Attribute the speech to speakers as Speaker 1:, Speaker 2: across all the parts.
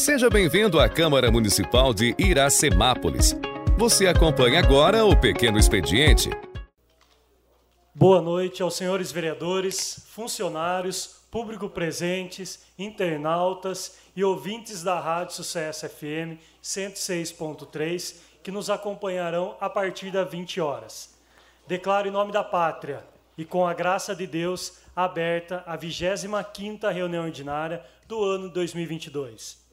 Speaker 1: Seja bem-vindo à Câmara Municipal de Iracemápolis. Você acompanha agora o Pequeno Expediente.
Speaker 2: Boa noite aos senhores vereadores, funcionários, público presentes, internautas e ouvintes da Rádio Sucesso FM 106.3 que nos acompanharão a partir das 20 horas. Declaro em nome da pátria e com a graça de Deus aberta a 25ª reunião ordinária do ano 2022.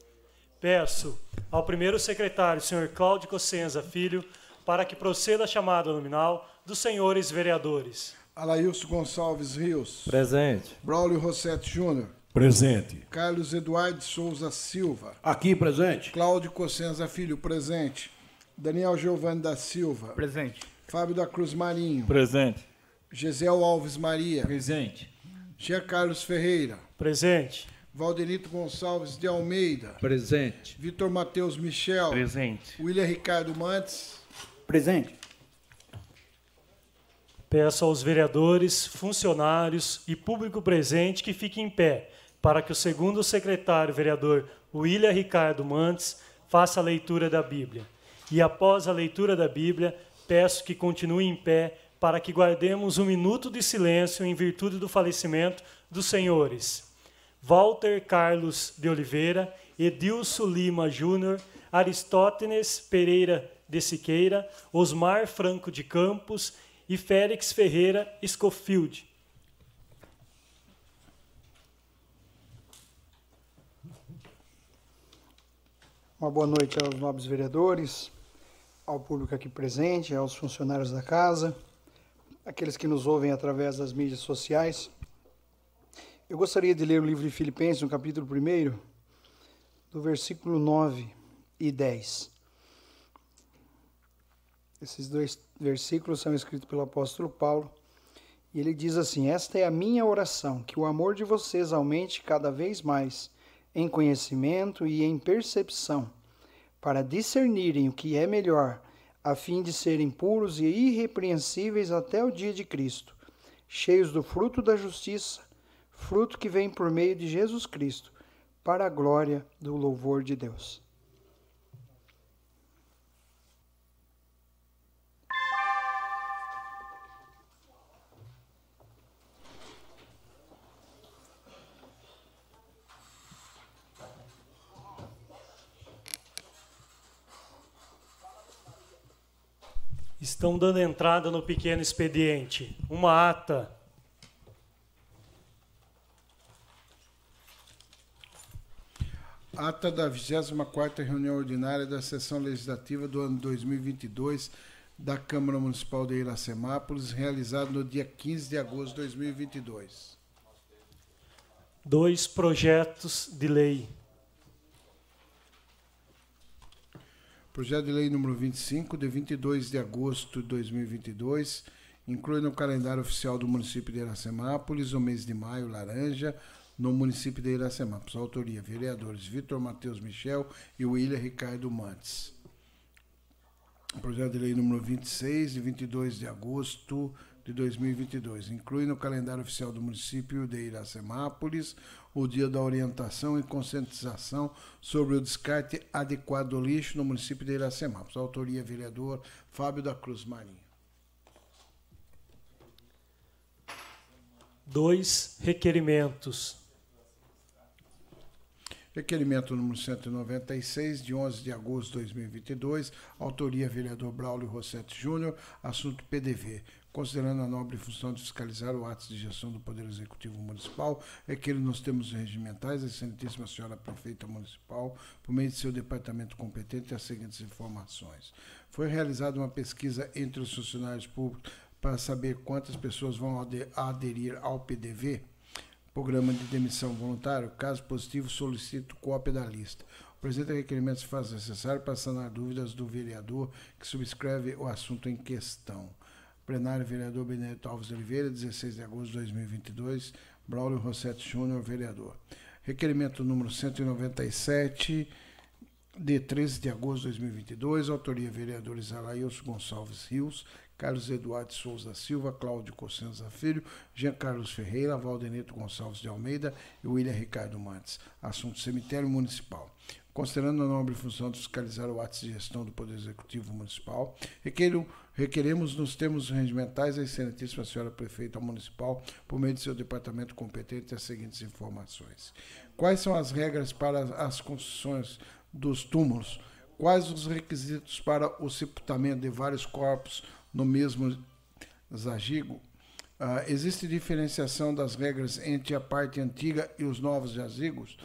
Speaker 2: Peço ao primeiro secretário, senhor Cláudio Cossenza Filho, para que proceda a chamada nominal dos senhores vereadores.
Speaker 3: Alailson Gonçalves Rios.
Speaker 4: Presente.
Speaker 3: Braulio Rossetti Júnior.
Speaker 5: Presente.
Speaker 3: Carlos Eduardo Souza Silva.
Speaker 5: Aqui, presente.
Speaker 3: Cláudio Cossenza Filho, presente. Daniel Giovanni da Silva.
Speaker 6: Presente.
Speaker 3: Fábio da Cruz Marinho.
Speaker 4: Presente.
Speaker 3: Gisel Alves Maria.
Speaker 6: Presente.
Speaker 3: Jean Carlos Ferreira.
Speaker 2: Presente.
Speaker 3: Valdenito Gonçalves de Almeida.
Speaker 4: Presente.
Speaker 3: Vitor Matheus Michel.
Speaker 6: Presente.
Speaker 3: William Ricardo Mantes.
Speaker 5: Presente.
Speaker 2: Peço aos vereadores, funcionários e público presente que fiquem em pé para que o segundo secretário vereador William Ricardo Mantes faça a leitura da Bíblia. E após a leitura da Bíblia, peço que continue em pé para que guardemos um minuto de silêncio em virtude do falecimento dos senhores Walter Carlos de Oliveira, Edilson Lima Júnior, Aristótenes Pereira de Siqueira, Osmar Franco de Campos e Félix Ferreira Schofield.
Speaker 7: Uma boa noite aos nobres vereadores, ao público aqui presente, aos funcionários da casa, aqueles que nos ouvem através das mídias sociais. Eu gostaria de ler o livro de Filipenses, no capítulo 1, do versículo 9 e 10. Esses dois versículos são escritos pelo apóstolo Paulo. E ele diz assim: Esta é a minha oração, que o amor de vocês aumente cada vez mais em conhecimento e em percepção, para discernirem o que é melhor, a fim de serem puros e irrepreensíveis até o dia de Cristo, cheios do fruto da justiça fruto que vem por meio de Jesus Cristo, para a glória do louvor de Deus.
Speaker 2: Estão dando entrada no pequeno expediente uma ata
Speaker 3: Ata da 24ª reunião ordinária da sessão legislativa do ano 2022 da Câmara Municipal de Iracemápolis, realizado no dia 15 de agosto de 2022.
Speaker 2: Dois projetos de lei.
Speaker 3: Projeto de lei número 25, de 22 de agosto de 2022, inclui no calendário oficial do município de Iracemápolis o mês de maio laranja, no município de Iracemápolis. Autoria: vereadores Vitor Matheus Michel e William Ricardo Mantes. Projeto de lei número 26, de 22 de agosto de 2022. Inclui no calendário oficial do município de Iracemápolis o dia da orientação e conscientização sobre o descarte adequado do lixo no município de Iracemápolis. Autoria: vereador Fábio da Cruz Marinho.
Speaker 2: Dois requerimentos
Speaker 3: Requerimento número 196, de 11 de agosto de 2022, autoria vereador Braulio Rossetti Júnior, assunto PDV. Considerando a nobre função de fiscalizar o ato de gestão do Poder Executivo Municipal, requer nos termos regimentais a excelentíssima senhora prefeita municipal, por meio de seu departamento competente, as seguintes informações. Foi realizada uma pesquisa entre os funcionários públicos para saber quantas pessoas vão aderir ao PDV Programa de demissão voluntário. Caso positivo, solicito cópia da lista. O presente requerimento se faz necessário para sanar dúvidas do vereador que subscreve o assunto em questão. Plenário, vereador Benedito Alves Oliveira, 16 de agosto de 2022. Braulio Rossetti Júnior, vereador. Requerimento número 197, de 13 de agosto de 2022. Autoria, vereadores Alailson Gonçalves Rios, Carlos Eduardo Souza Silva, Cláudio Cossenza Filho, Jean Carlos Ferreira, Valdenito Gonçalves de Almeida e William Ricardo Mantes. Assunto cemitério municipal. considerando a nobre função de fiscalizar o ato de gestão do Poder Executivo Municipal, requeiro, requeremos nos termos regimentais a excelentíssima senhora prefeita municipal, por meio de seu departamento competente, as seguintes informações. Quais são as regras para as construções dos túmulos? Quais os requisitos para o sepultamento de vários corpos no mesmo zagigo? Uh, existe diferenciação das regras entre a parte antiga e os novos jazigos?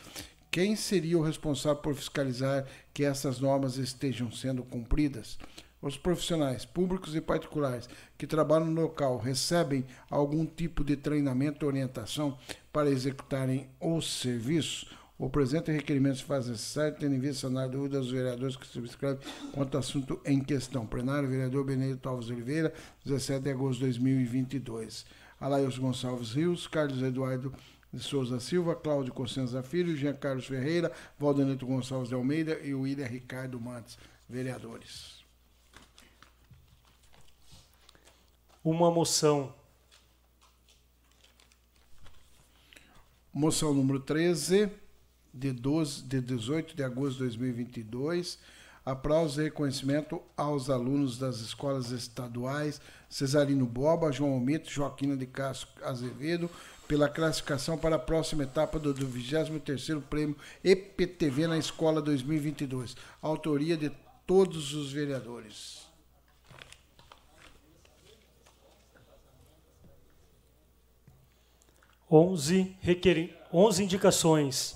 Speaker 3: Quem seria o responsável por fiscalizar que essas normas estejam sendo cumpridas? Os profissionais, públicos e particulares, que trabalham no local recebem algum tipo de treinamento ou orientação para executarem os serviços? O presente requerimento se faz necessário, tendo em vista a dúvida dos vereadores que subscrevem quanto ao assunto em questão. Plenário, vereador Benedito Alves Oliveira, 17 de agosto de 2022. Alaios Gonçalves Rios, Carlos Eduardo de Souza Silva, Cláudio Cossenza Filho, Jean Carlos Ferreira, Valdenito Gonçalves de Almeida e William Ricardo Matos, vereadores.
Speaker 2: Uma moção.
Speaker 3: Moção número 13 de, 12, de 18 de agosto de 2022, aplauso e reconhecimento aos alunos das escolas estaduais Cesarino Boba, João Almito, Joaquina de Castro Azevedo, pela classificação para a próxima etapa do, do 23º Prêmio EPTV na Escola 2022. Autoria de todos os vereadores.
Speaker 2: Onze, requer... Onze indicações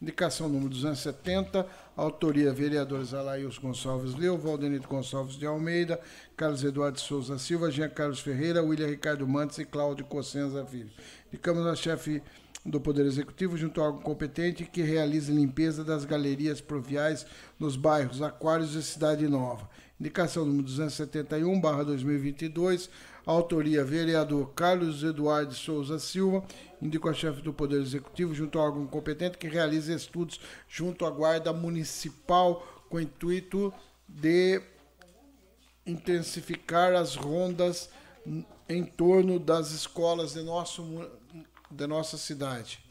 Speaker 3: Indicação número 270, autoria vereadores Alaios Gonçalves Leu, Valdenito Gonçalves de Almeida, Carlos Eduardo Souza Silva, Jean Carlos Ferreira, William Ricardo Mantes e Cláudio Cossenza Filho. Indicamos a chefe do Poder Executivo, junto a órgão competente, que realize limpeza das galerias proviais nos bairros Aquários e Cidade Nova. Indicação número 271, barra 2022, autoria vereador Carlos Eduardo Souza Silva, indico a chefe do Poder Executivo, junto ao órgão competente, que realize estudos junto à Guarda Municipal com o intuito de intensificar as rondas em torno das escolas de, nosso, de nossa cidade.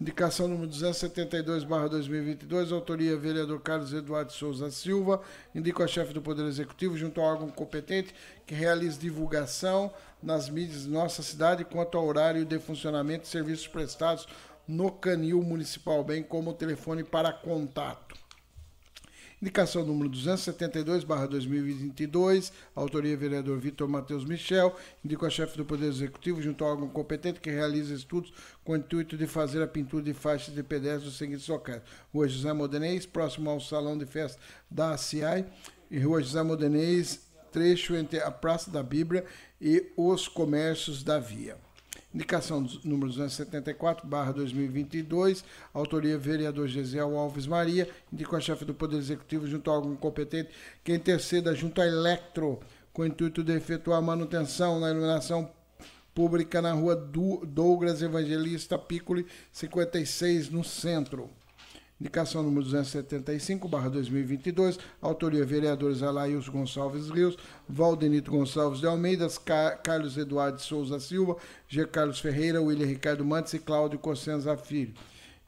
Speaker 3: Indicação número 272, barra 2022, autoria vereador Carlos Eduardo Souza Silva. Indico a chefe do Poder Executivo, junto ao órgão competente, que realize divulgação nas mídias de nossa cidade quanto ao horário de funcionamento de serviços prestados no canil municipal, bem como o telefone para contato. Indicação número 272, barra 2022, autoria vereador Vitor Matheus Michel, indico a chefe do Poder Executivo, junto ao órgão competente, que realiza estudos com o intuito de fazer a pintura de faixas de pedestres dos seguintes locais. Rua José Modenês, próximo ao Salão de Festa da ACI, e Rua José Modenês, trecho entre a Praça da Bíblia e os comércios da Via. Indicação número 274, barra 2022, autoria vereador Gesiel Alves Maria, indico a chefe do Poder Executivo junto a órgão competente que interceda junto à Electro, com o intuito de efetuar manutenção na iluminação pública na rua Douglas Evangelista Piccoli, 56, no centro. Indicação número 275, barra 2022, autoria vereadores Alaíus Gonçalves Rios, Valdenito Gonçalves de Almeida, Carlos Eduardo Souza Silva, G. Carlos Ferreira, William Ricardo Mantes e Cláudio Cossenza Filho.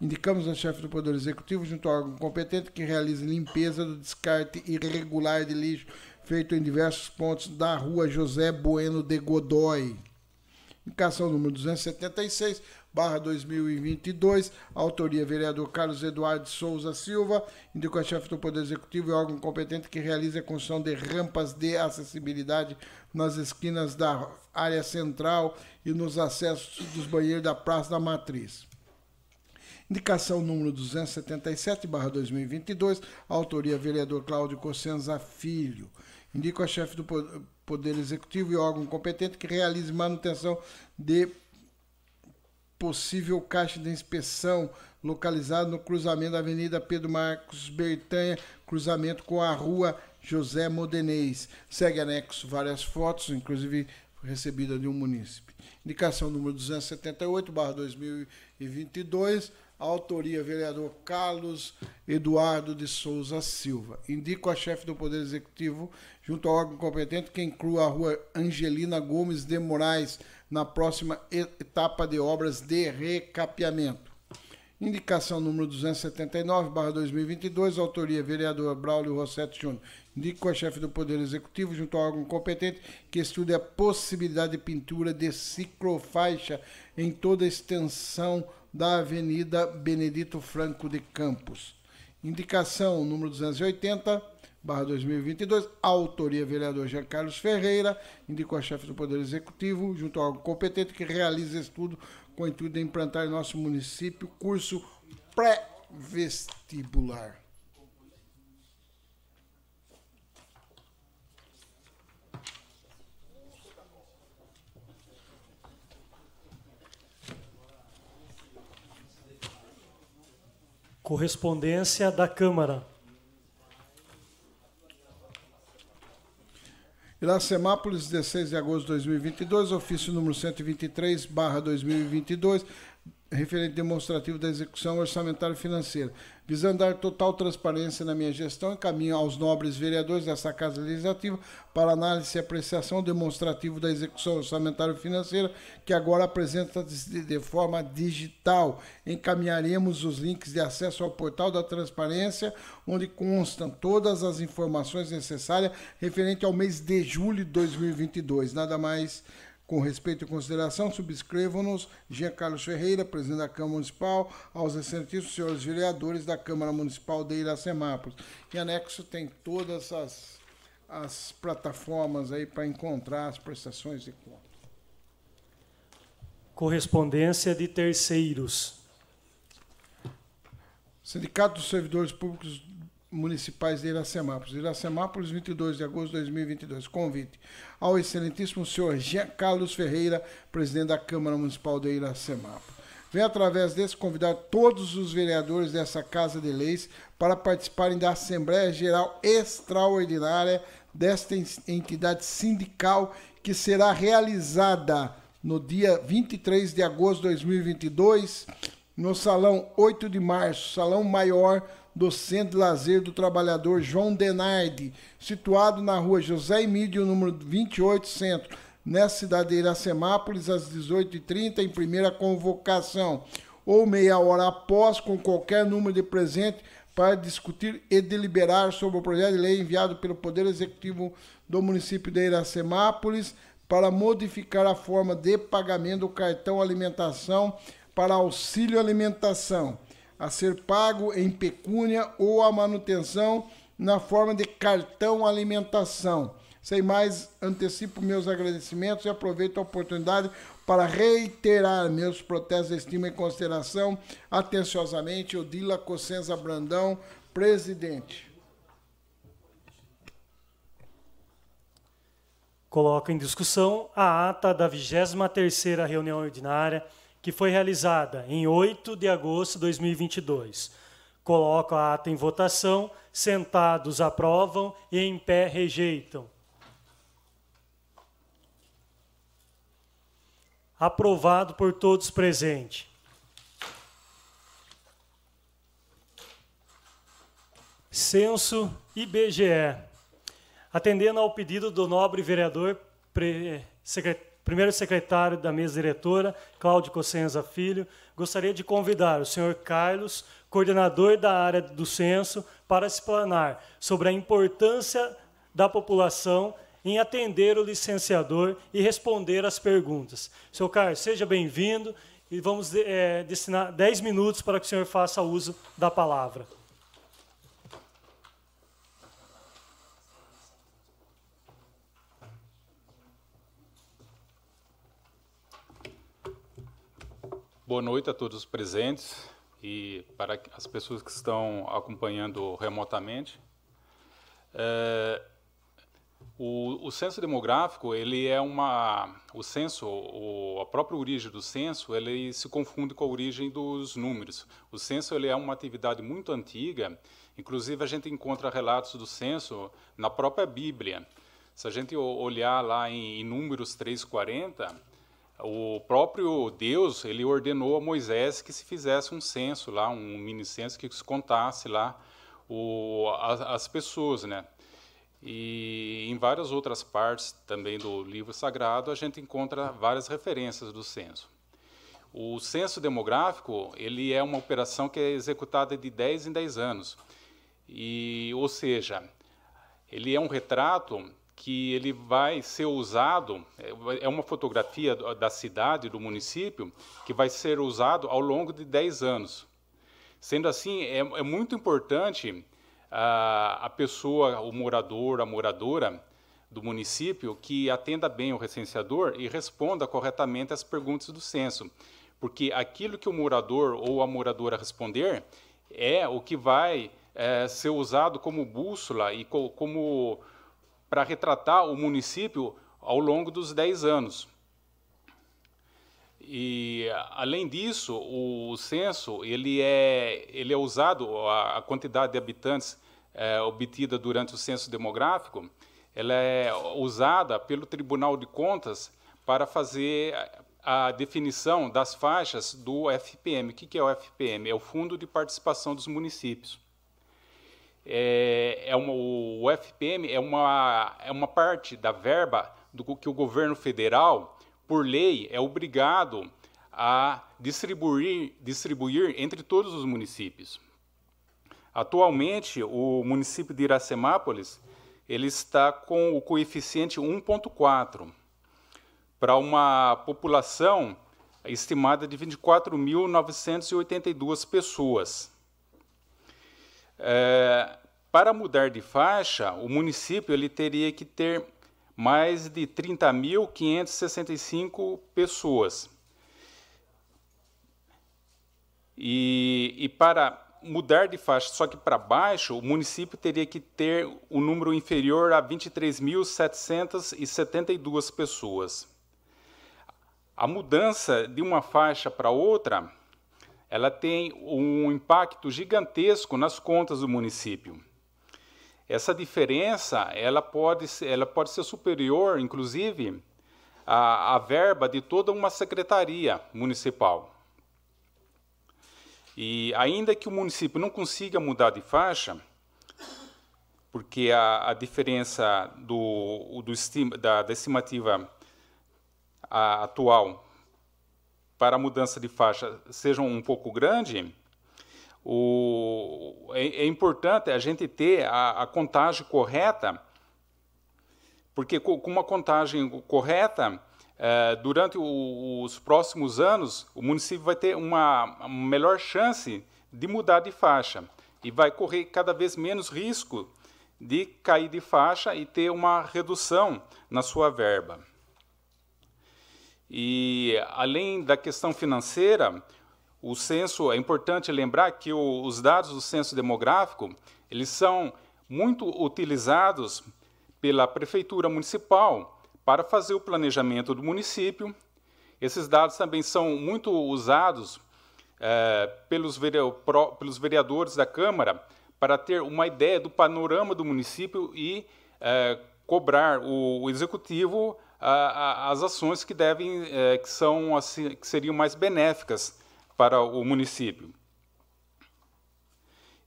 Speaker 3: Indicamos a chefe do Poder Executivo, junto ao órgão competente, que realize limpeza do descarte irregular de lixo feito em diversos pontos da rua José Bueno de Godoy. Indicação número 276, barra 2022, autoria vereador Carlos Eduardo Souza Silva, indico a chefe do Poder Executivo e órgão competente que realize a construção de rampas de acessibilidade nas esquinas da área central e nos acessos dos banheiros da Praça da Matriz. Indicação número 277, barra 2022, autoria vereador Cláudio Cossenza Filho. Indico a chefe do Poder Executivo e órgão competente que realize manutenção de possível caixa de inspeção localizado no cruzamento da Avenida Pedro Marcos Bertanha, cruzamento com a Rua José Modenês. Segue anexo várias fotos, inclusive recebida de um munícipe. Indicação número 278, barra 2022, autoria vereador Carlos Eduardo de Souza Silva. Indico a chefe do Poder Executivo, junto ao órgão competente, que inclua a rua Angelina Gomes de Moraes, na próxima etapa de obras de recapeamento. Indicação número 279, barra 2022, autoria vereador Braulio Rossetti Júnior. Indico a chefe do Poder Executivo, junto ao órgão competente, que estude a possibilidade de pintura de ciclofaixa em toda a extensão da Avenida Benedito Franco de Campos. Indicação número 280, barra 2022, autoria vereador Jean Carlos Ferreira, indicou a chefe do Poder Executivo, junto ao órgão competente, que realize estudo com o intuito de implantar em nosso município curso pré-vestibular.
Speaker 2: Correspondência da Câmara.
Speaker 3: Iracemápolis, 16 de agosto de 2022, ofício número 123, barra 2022, referente demonstrativo da execução orçamentária financeira. Visando dar total transparência na minha gestão, encaminho aos nobres vereadores dessa Casa Legislativa para análise e apreciação demonstrativo da execução orçamentária financeira, que agora apresenta-se de forma digital. Encaminharemos os links de acesso ao portal da transparência, onde constam todas as informações necessárias referente ao mês de julho de 2022. Nada mais com respeito e consideração, subscrevam-nos Jean Carlos Ferreira, presidente da Câmara Municipal, aos excelentíssimos senhores vereadores da Câmara Municipal de Iracemápolis. Em anexo tem todas as, as plataformas aí para encontrar as prestações de conta.
Speaker 2: Correspondência de terceiros.
Speaker 3: Sindicato dos Servidores Públicos Municipais de Iracemápolis. Iracemápolis, 22 de agosto de 2022. Convite ao excelentíssimo senhor Jean Carlos Ferreira, presidente da Câmara Municipal de Iracemápolis. Vem através desse convidar todos os vereadores dessa Casa de Leis para participarem da Assembleia Geral Extraordinária desta entidade sindical que será realizada no dia 23 de agosto de 2022 no Salão 8 de Março, Salão Maior do Centro de Lazer do Trabalhador João Denardi, situado na rua José Emílio, número 28, Centro, nessa cidade de Iracemápolis, às 18h30, em primeira convocação, ou meia hora após, com qualquer número de presente, para discutir e deliberar sobre o projeto de lei enviado pelo Poder Executivo do município de Iracemápolis para modificar a forma de pagamento do cartão alimentação para auxílio alimentação a ser pago em pecúnia ou a manutenção na forma de cartão alimentação. Sem mais, antecipo meus agradecimentos e aproveito a oportunidade para reiterar meus protestos estima e consideração. Atenciosamente, Odila Cossenza Brandão, presidente.
Speaker 2: Coloco em discussão a ata da 23ª reunião ordinária que foi realizada em 8 de agosto de 2022. Coloco a ata em votação, sentados aprovam e em pé rejeitam. Aprovado por todos presentes. Censo IBGE. Atendendo ao pedido do nobre vereador secretário primeiro secretário da mesa diretora, Cláudio Cossenza Filho, gostaria de convidar o senhor Carlos, coordenador da área do censo, para explanar sobre a importância da população em atender o licenciador e responder às perguntas. Senhor Carlos, seja bem-vindo e vamos é, destinar 10 minutos para que o senhor faça uso da palavra.
Speaker 4: Boa noite a todos os presentes e para as pessoas que estão acompanhando remotamente. É, o, o, censo demográfico, ele é uma, o censo, o, a própria origem do censo, ele se confunde com a origem dos números. O censo ele é uma atividade muito antiga, inclusive a gente encontra relatos do censo na própria Bíblia. Se a gente olhar lá em, em Números 340, o próprio Deus ele ordenou a Moisés que se fizesse um censo lá, um mini censo que se contasse lá o, as, as, pessoas, né? E em várias outras partes também do livro sagrado a gente encontra várias referências do censo. O censo demográfico ele é uma operação que é executada de 10 em 10 anos. E, ou seja, ele é um retrato que ele vai ser usado, é uma fotografia da cidade, do município, que vai ser usado ao longo de 10 anos. Sendo assim, é, é muito importante a, a pessoa, o morador, a moradora do município, que atenda bem o recenseador e responda corretamente as perguntas do censo. Porque aquilo que o morador ou a moradora responder é o que vai é, ser usado como bússola e co como para retratar o município ao longo dos 10 anos. E além disso, o censo ele é ele é usado a, quantidade de habitantes é, obtida durante o censo demográfico, ela é usada pelo Tribunal de Contas para fazer a definição das faixas do FPM. O que é o FPM? É o Fundo de Participação dos Municípios. É, é uma, o FPM é uma, é uma parte da verba do que o governo federal, por lei, é obrigado a distribuir, distribuir entre todos os municípios. Atualmente, o município de Iracemápolis ele está com o coeficiente 1.4 para uma população estimada de 24.982 pessoas. É, para mudar de faixa, o município ele teria que ter mais de 30.565 pessoas. E, e para mudar de faixa, só que para baixo, o município teria que ter um número inferior a 23.772 pessoas. A mudança de uma faixa para outra, ela tem um impacto gigantesco nas contas do município. Essa diferença, ela pode ser, ela pode ser superior, inclusive, à, à verba de toda uma secretaria municipal. E ainda que o município não consiga mudar de faixa, porque a, a diferença do, do estima, da, da estimativa a, atual para a mudança de faixa seja um pouco grande, o, é, é, importante a gente ter a, a contagem correta, porque com uma contagem correta, é, durante os próximos anos, o município vai ter uma, uma melhor chance de mudar de faixa e vai correr cada vez menos risco de cair de faixa e ter uma redução na sua verba. E além da questão financeira, o censo é importante lembrar que o, os dados do censo demográfico eles são muito utilizados pela prefeitura municipal para fazer o planejamento do município. Esses dados também são muito usados é, pelos, pelos vereadores da Câmara para ter uma ideia do panorama do município e é, cobrar o, o executivo as ações que devem é, que são assim, que seriam mais benéficas para o município.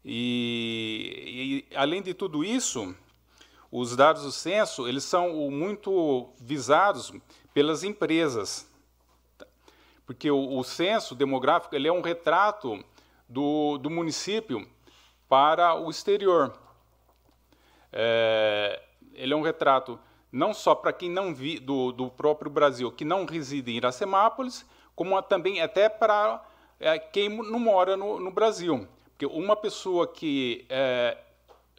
Speaker 4: E, e além de tudo isso, os dados do censo eles são muito visados pelas empresas, porque o, o censo demográfico ele é um retrato do, do município para o exterior. É, ele é um retrato não só para quem não vi do, do próprio Brasil, que não reside em Iracemápolis, como também até para é, quem não mora no, no, Brasil, porque uma pessoa que é,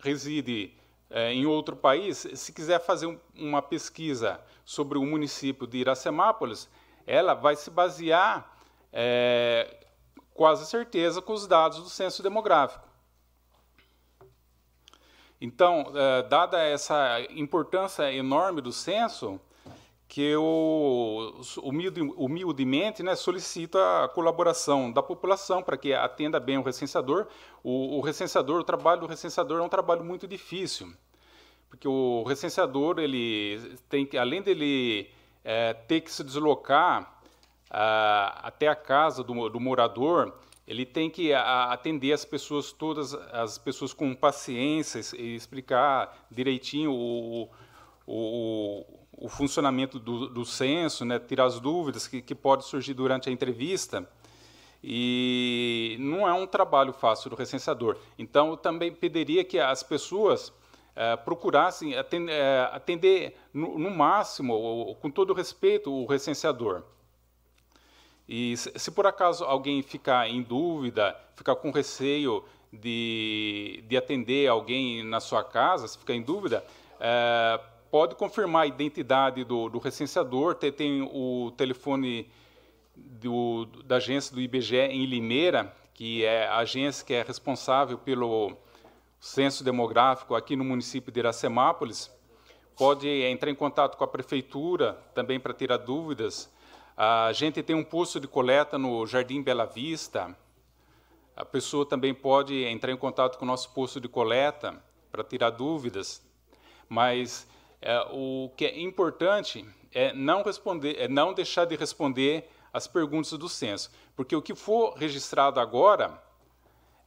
Speaker 4: reside é, em outro país, se quiser fazer um, uma pesquisa sobre o município de Iracemápolis, ela vai se basear é, quase certeza com os dados do censo demográfico. Então, é, dada essa importância enorme do censo, que eu humilde, humildemente né, solicito a colaboração da população para que atenda bem o recenseador. O, o, recenseador, o trabalho do recenseador é um trabalho muito difícil, porque o recenseador ele tem que, além dele é, ter que se deslocar a, até a casa do, do morador, ele tem que atender as pessoas todas, as pessoas com paciência e explicar direitinho o, o o funcionamento do, do censo, né, tirar as dúvidas que, que surgir durante a entrevista. E não é um trabalho fácil do recenseador. Então, eu também pediria que as pessoas é, procurassem atender, é, atender no, no, máximo, com todo respeito, o recenseador. E se, por acaso alguém ficar em dúvida, ficar com receio de, de atender alguém na sua casa, se ficar em dúvida, é, pode confirmar a identidade do, do recenseador, tem, tem o telefone do, da agência do IBGE em Limeira, que é a agência que é responsável pelo censo demográfico aqui no município de Iracemápolis, pode entrar em contato com a prefeitura também para tirar dúvidas. A gente tem um posto de coleta no Jardim Bela Vista. A pessoa também pode entrar em contato com o nosso posto de coleta para tirar dúvidas. Mas é, o que é importante é não responder, é não deixar de responder as perguntas do censo, porque o que for registrado agora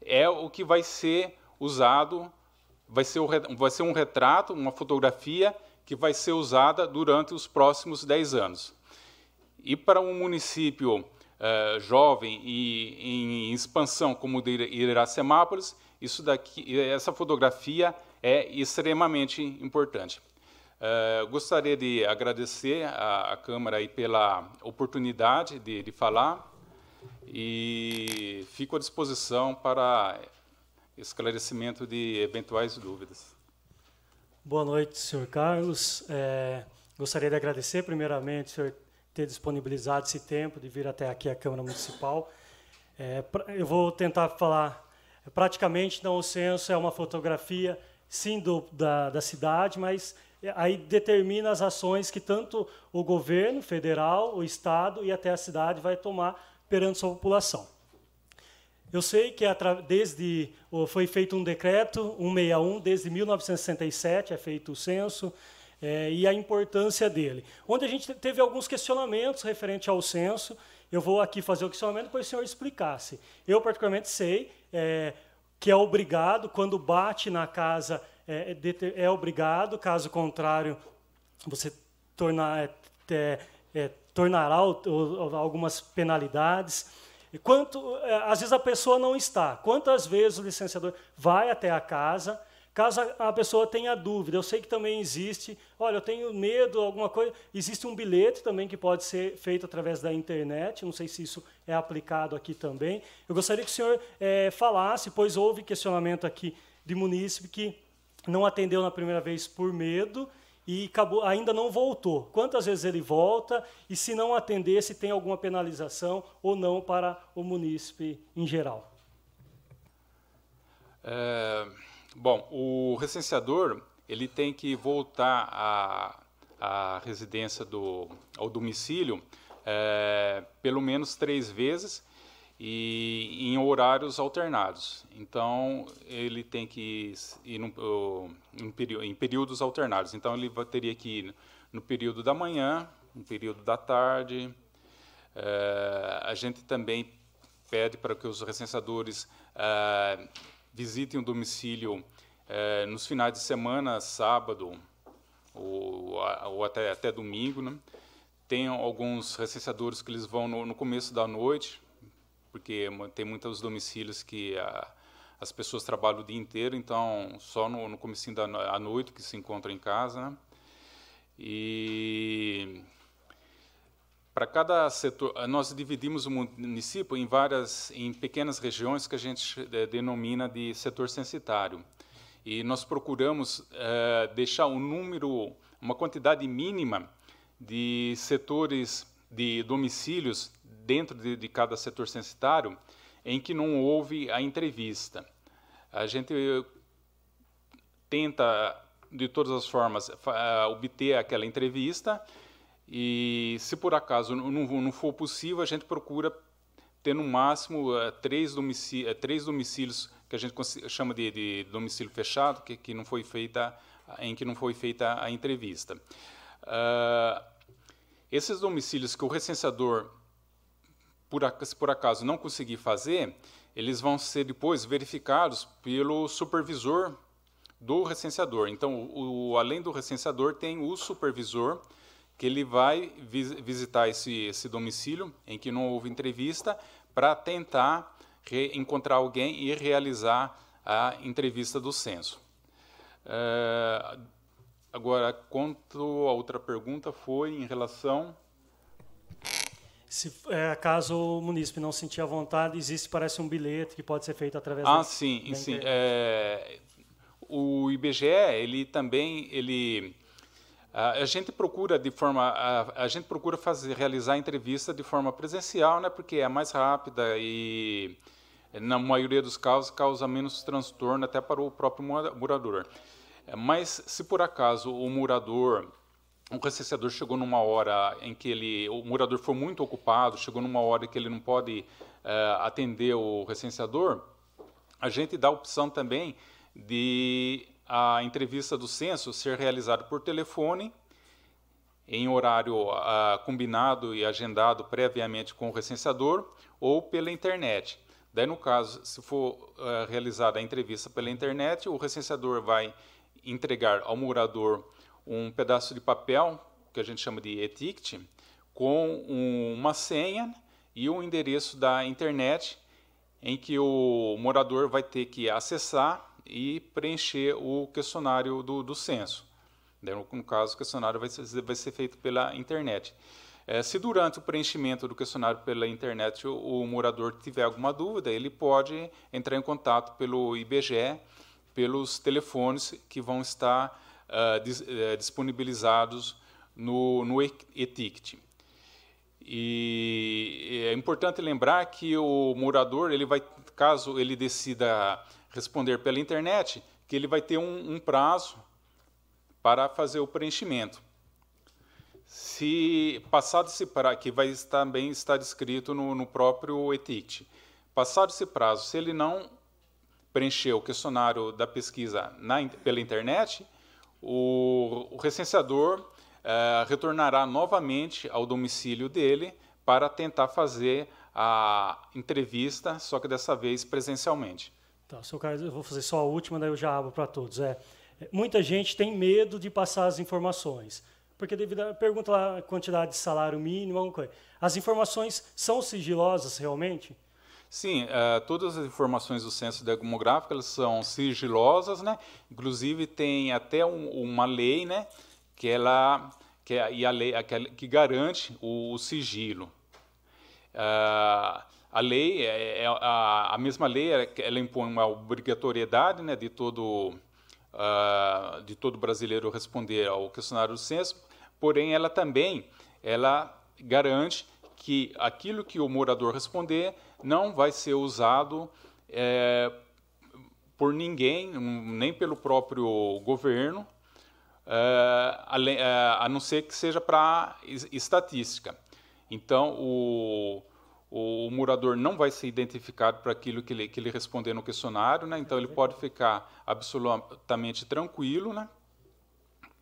Speaker 4: é o que vai ser usado, vai ser, o, vai ser um retrato, uma fotografia que vai ser usada durante os próximos 10 anos. E para um município uh, jovem e em expansão como o de Iracemápolis, isso daqui, essa fotografia é extremamente importante. Uh, gostaria de agradecer à, Câmara aí pela oportunidade de, de, falar e fico à disposição para esclarecimento de eventuais dúvidas.
Speaker 2: Boa noite, senhor Carlos. É, gostaria de agradecer, primeiramente, senhor ter disponibilizado esse tempo de vir até aqui à Câmara Municipal. É, eu vou tentar falar praticamente não o censo é uma fotografia sim do, da, da cidade, mas aí determina as ações que tanto o governo federal, o estado e até a cidade vai tomar perante sua população. Eu sei que desde foi feito um decreto 161 desde 1967 é feito o censo é, e a importância dele. Onde a gente teve alguns questionamentos referente ao censo. Eu vou aqui fazer o questionamento, depois o senhor explicasse. Eu particularmente sei é, que é obrigado quando bate na casa é, é, é obrigado, caso contrário, você tornar, é, é, tornará o, o, algumas penalidades. E quanto, às vezes a pessoa não está. Quantas vezes o licenciador vai até a casa, caso a pessoa tenha dúvida? Eu sei que também existe, olha, eu tenho medo, alguma coisa. Existe um bilhete também que pode ser feito através da internet, não sei se isso é aplicado aqui também. Eu gostaria que o senhor é, falasse, pois houve questionamento aqui de munícipe que não atendeu na primeira vez por medo e acabou, ainda não voltou. Quantas vezes ele volta e se não atender, se tem alguma penalização ou não para o munícipe em geral?
Speaker 4: É, bom, o recenseador ele tem que voltar à, à residência do ao domicílio é, pelo menos três vezes e em horários alternados. Então, ele tem que ir num, em, períodos alternados. Então, ele teria que ir no período da manhã, no período da tarde. É, a gente também pede para que os recenseadores é, visitem o domicílio é, nos finais de semana, sábado ou, ou até, até domingo. Né? Tem alguns recenseadores que eles vão no, no começo da noite, porque tem muitos domicílios que a, as pessoas trabalham o dia inteiro, então só no, no comecinho da noite que se encontram em casa. Né? E para cada setor, nós dividimos o município em várias, em pequenas regiões que a gente é, denomina de setor censitário. E nós procuramos é, deixar um número, uma quantidade mínima de setores de domicílios dentro de, de cada setor censitário em que não houve a entrevista. A gente tenta, de todas as formas, obter aquela entrevista e, se por acaso não, não for possível, a gente procura ter no máximo uh, três, uh, três domicílios que a gente chama de, de domicílio fechado, que, que, não foi feita, em que não foi feita a entrevista. Uh, esses domicílios que o recenseador por, se por acaso não conseguir fazer, eles vão ser depois verificados pelo supervisor do recenseador. Então, o, o, além do recenseador, tem o supervisor, que ele vai vis, visitar esse, esse domicílio em que não houve entrevista, para tentar encontrar alguém e realizar a entrevista do censo. É, agora, quanto a outra pergunta foi em relação
Speaker 2: se é, caso o munícipe não sentir a vontade, existe, parece, um bilhete que pode ser feito através
Speaker 4: ah,
Speaker 2: da,
Speaker 4: sim, da sim. É, o IBGE, ele também, ele a, a gente procura de forma, a, a, gente procura fazer, realizar a entrevista de forma presencial, né, porque é mais rápida e na maioria dos casos causa menos transtorno até para o próprio morador. Mas se por acaso o morador o recenseador chegou numa hora em que ele, o morador foi muito ocupado, chegou numa hora que ele não pode uh, atender o recenseador, a gente dá a opção também de a entrevista do censo ser realizada por telefone, em horário uh, combinado e agendado previamente com o recenseador, ou pela internet. Daí, no caso, se for uh, realizada a entrevista pela internet, o recenseador vai entregar ao morador um pedaço de papel, que a gente chama de etiquete, com um, uma senha e um endereço da internet em que o morador vai ter que acessar e preencher o questionário do, do censo. No caso, o questionário vai ser, vai ser feito pela internet. É, se durante o preenchimento do questionário pela internet o, o, morador tiver alguma dúvida, ele pode entrar em contato pelo IBGE, pelos telefones que vão estar uh, dis, uh, disponibilizados no, no. E é importante lembrar que o morador, ele vai, caso ele decida responder pela internet, que ele vai ter um, um prazo para fazer o preenchimento. Se passado esse prazo, que vai também estar descrito no, no próprio e-ticket, passado esse prazo, se ele não preencher o questionário da pesquisa na, pela internet, o, o recenseador é, retornará novamente ao domicílio dele para tentar fazer a entrevista, só que dessa vez presencialmente.
Speaker 2: Tá, seu Carlos, eu vou fazer só a última, daí eu já abro para todos. É, muita gente tem medo de passar as informações, porque devido à pergunta lá, quantidade de salário mínimo, coisa. As informações são sigilosas realmente?
Speaker 4: Sim, uh, todas as informações do censo demográfico elas são sigilosas, né? Inclusive tem até um, uma lei, né? Que ela que é, e a lei que, que garante o, o sigilo. Uh, a lei é, é a, a, mesma lei ela impõe uma obrigatoriedade, né? De todo uh, de todo brasileiro responder ao questionário do censo. Porém, ela também ela garante que aquilo que o morador responder não vai ser usado é, por ninguém, nem pelo próprio governo, é, é, a, não ser que seja para estatística. Então, o, o, morador não vai ser identificado para aquilo que ele, que ele responder no questionário, né? então ele pode ficar absolutamente tranquilo, né?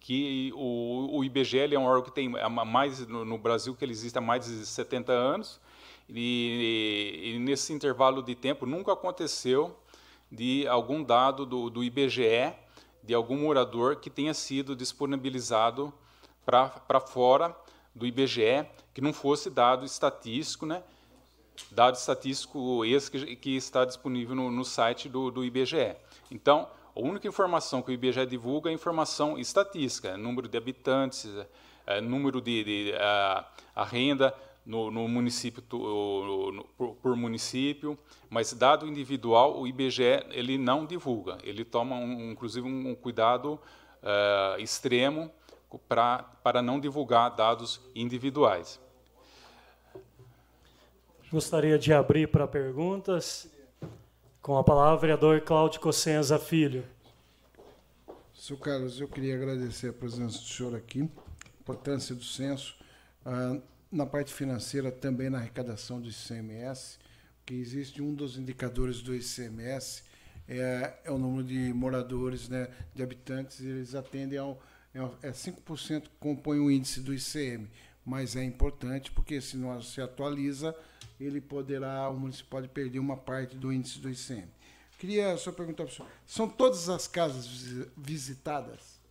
Speaker 4: que o, o IBGE é um órgão que tem mais no, no, Brasil que ele existe há mais de 70 anos e, e, nesse intervalo de tempo nunca aconteceu de algum dado do, do IBGE de algum morador que tenha sido disponibilizado para fora do IBGE que não fosse dado estatístico, né? Dado estatístico esse que, que está disponível no, no site do, do IBGE. Então, a única informação que o IBGE divulga é informação estatística, número de habitantes, é, número de, de a, a, renda no, no município no, no, por, por, município, mas dado individual o IBGE ele não divulga, ele toma um, inclusive um, um cuidado uh, extremo pra, para não divulgar dados individuais.
Speaker 2: Gostaria de abrir para perguntas. Com a palavra, vereador Cláudio Cossenza Filho.
Speaker 3: Senhor Carlos, eu queria agradecer a presença do senhor aqui, a importância do censo, ah, na parte financeira, também na arrecadação do ICMS, que existe um dos indicadores do ICMS, é, é o número de moradores, né, de habitantes, eles atendem ao. É 5% que compõe o índice do ICM, mas é importante porque se não se atualiza, ele poderá, o município pode perder uma parte do índice do ICM. Queria só perguntar para o senhor: são todas as casas visitadas?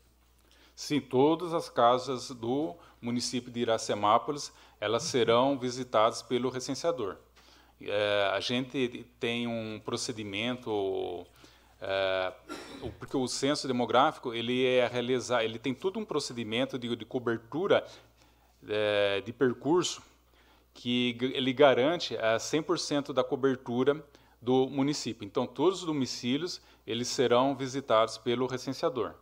Speaker 4: Sim, todas as casas do município de Iracemápolis elas serão visitadas pelo recenseador. É, a gente tem um procedimento é, porque o censo demográfico ele é realizar, ele tem todo um procedimento de, de cobertura é, de percurso que ele garante a 100% da cobertura do município. Então, todos os domicílios eles serão visitados pelo recenseador,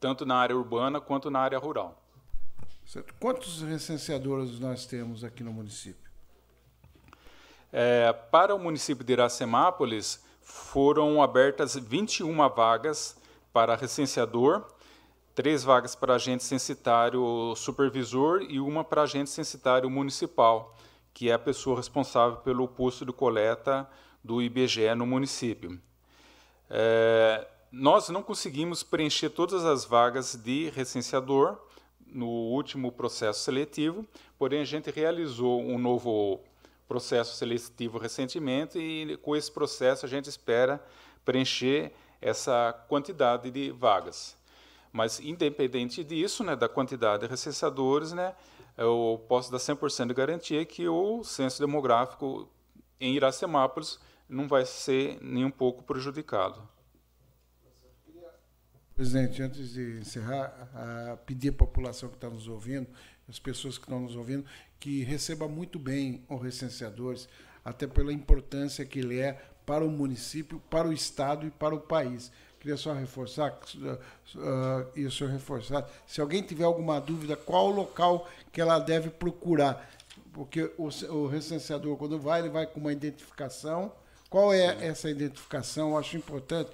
Speaker 4: tanto na área urbana quanto na área rural.
Speaker 3: Certo. Quantos recenseadores nós temos aqui no município?
Speaker 4: É, para o município de Iracemápolis, foram abertas 21 vagas para recenseador, três vagas para agente censitário supervisor e uma para agente censitário municipal, que é a pessoa responsável pelo posto de coleta do IBGE no município. É, nós não conseguimos preencher todas as vagas de recenseador no último processo seletivo, porém a gente realizou um novo processo seletivo recentemente e com esse processo a gente espera preencher essa quantidade de vagas. Mas independente disso, né, da quantidade de recenseadores, né, eu posso dar 100% de garantia que o censo demográfico em Iracemápolis não vai ser nem um pouco prejudicado.
Speaker 3: Presidente, antes de encerrar, pedir à população que está nos ouvindo, as pessoas que estão nos ouvindo, que receba muito bem o recenseadores, até pela importância que ele é para o município, para o estado e para o país. Queria só reforçar, uh, e o senhor reforçar, se alguém tiver alguma dúvida, qual o local que ela deve procurar? Porque o, o recenseador, quando vai, ele vai com uma identificação. Qual é essa identificação? Eu acho importante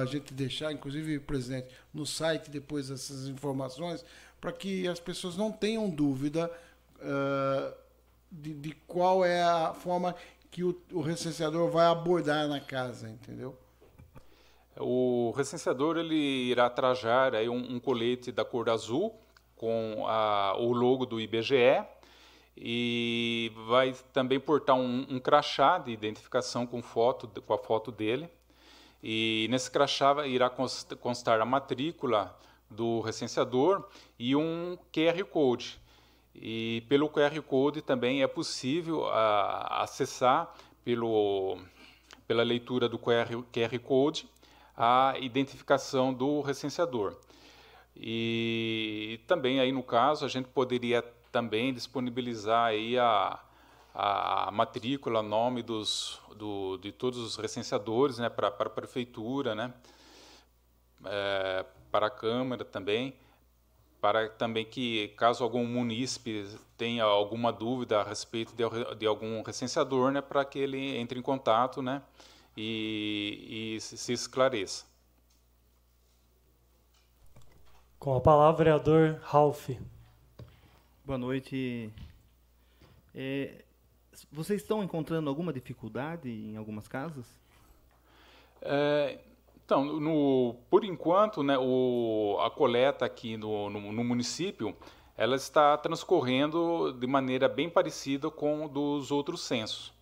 Speaker 3: a gente deixar, inclusive, presidente, no site depois essas informações, para que as pessoas não tenham dúvida uh, de, de, qual é a forma que o, o, recenseador vai abordar na casa, entendeu?
Speaker 4: O recenseador ele irá trajar aí um, um colete da cor azul com a, o logo do IBGE e vai também portar um, um crachá de identificação com foto com a foto dele e nesse crachá irá constar a matrícula do recenseador e um QR Code. E pelo QR Code também é possível a, acessar pelo, pela leitura do QR, QR Code a identificação do recenseador. E também aí no caso a gente poderia também disponibilizar aí a, a matrícula, nome dos, do, de todos os recenseadores né, para, para a prefeitura, né, é, para a Câmara também, para também que, caso algum munícipe tenha alguma dúvida a respeito de, de algum recenseador, né, para que ele entre em contato né, e, e se esclareça.
Speaker 2: Com a palavra, vereador Ralph.
Speaker 6: Boa noite. É, vocês estão encontrando alguma dificuldade em algumas casas?
Speaker 4: É, então, no, por enquanto, né, o, a coleta aqui no, no, no, município, ela está transcorrendo de maneira bem parecida com dos outros censos.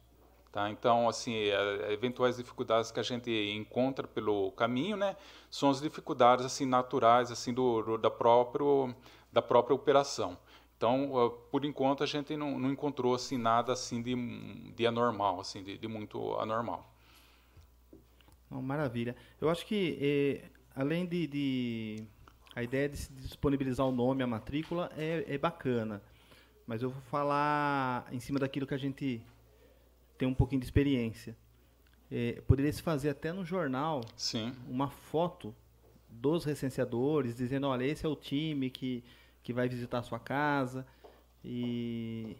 Speaker 4: Tá? Então, assim, é, eventuais dificuldades que a gente encontra pelo caminho, né, são as dificuldades assim naturais assim do, do da da própria operação. Então, por enquanto, a gente não, não encontrou assim, nada assim de, de anormal, assim, de, de muito anormal.
Speaker 6: Oh, maravilha. Eu acho que, eh, além de, de, A ideia de se disponibilizar o nome, a matrícula, é, é bacana. Mas eu vou falar em cima daquilo que a gente tem um pouquinho de experiência. Eh, poderia se fazer até no jornal
Speaker 4: Sim.
Speaker 6: uma foto dos recenseadores, dizendo, olha, esse é o time que que vai visitar a sua casa e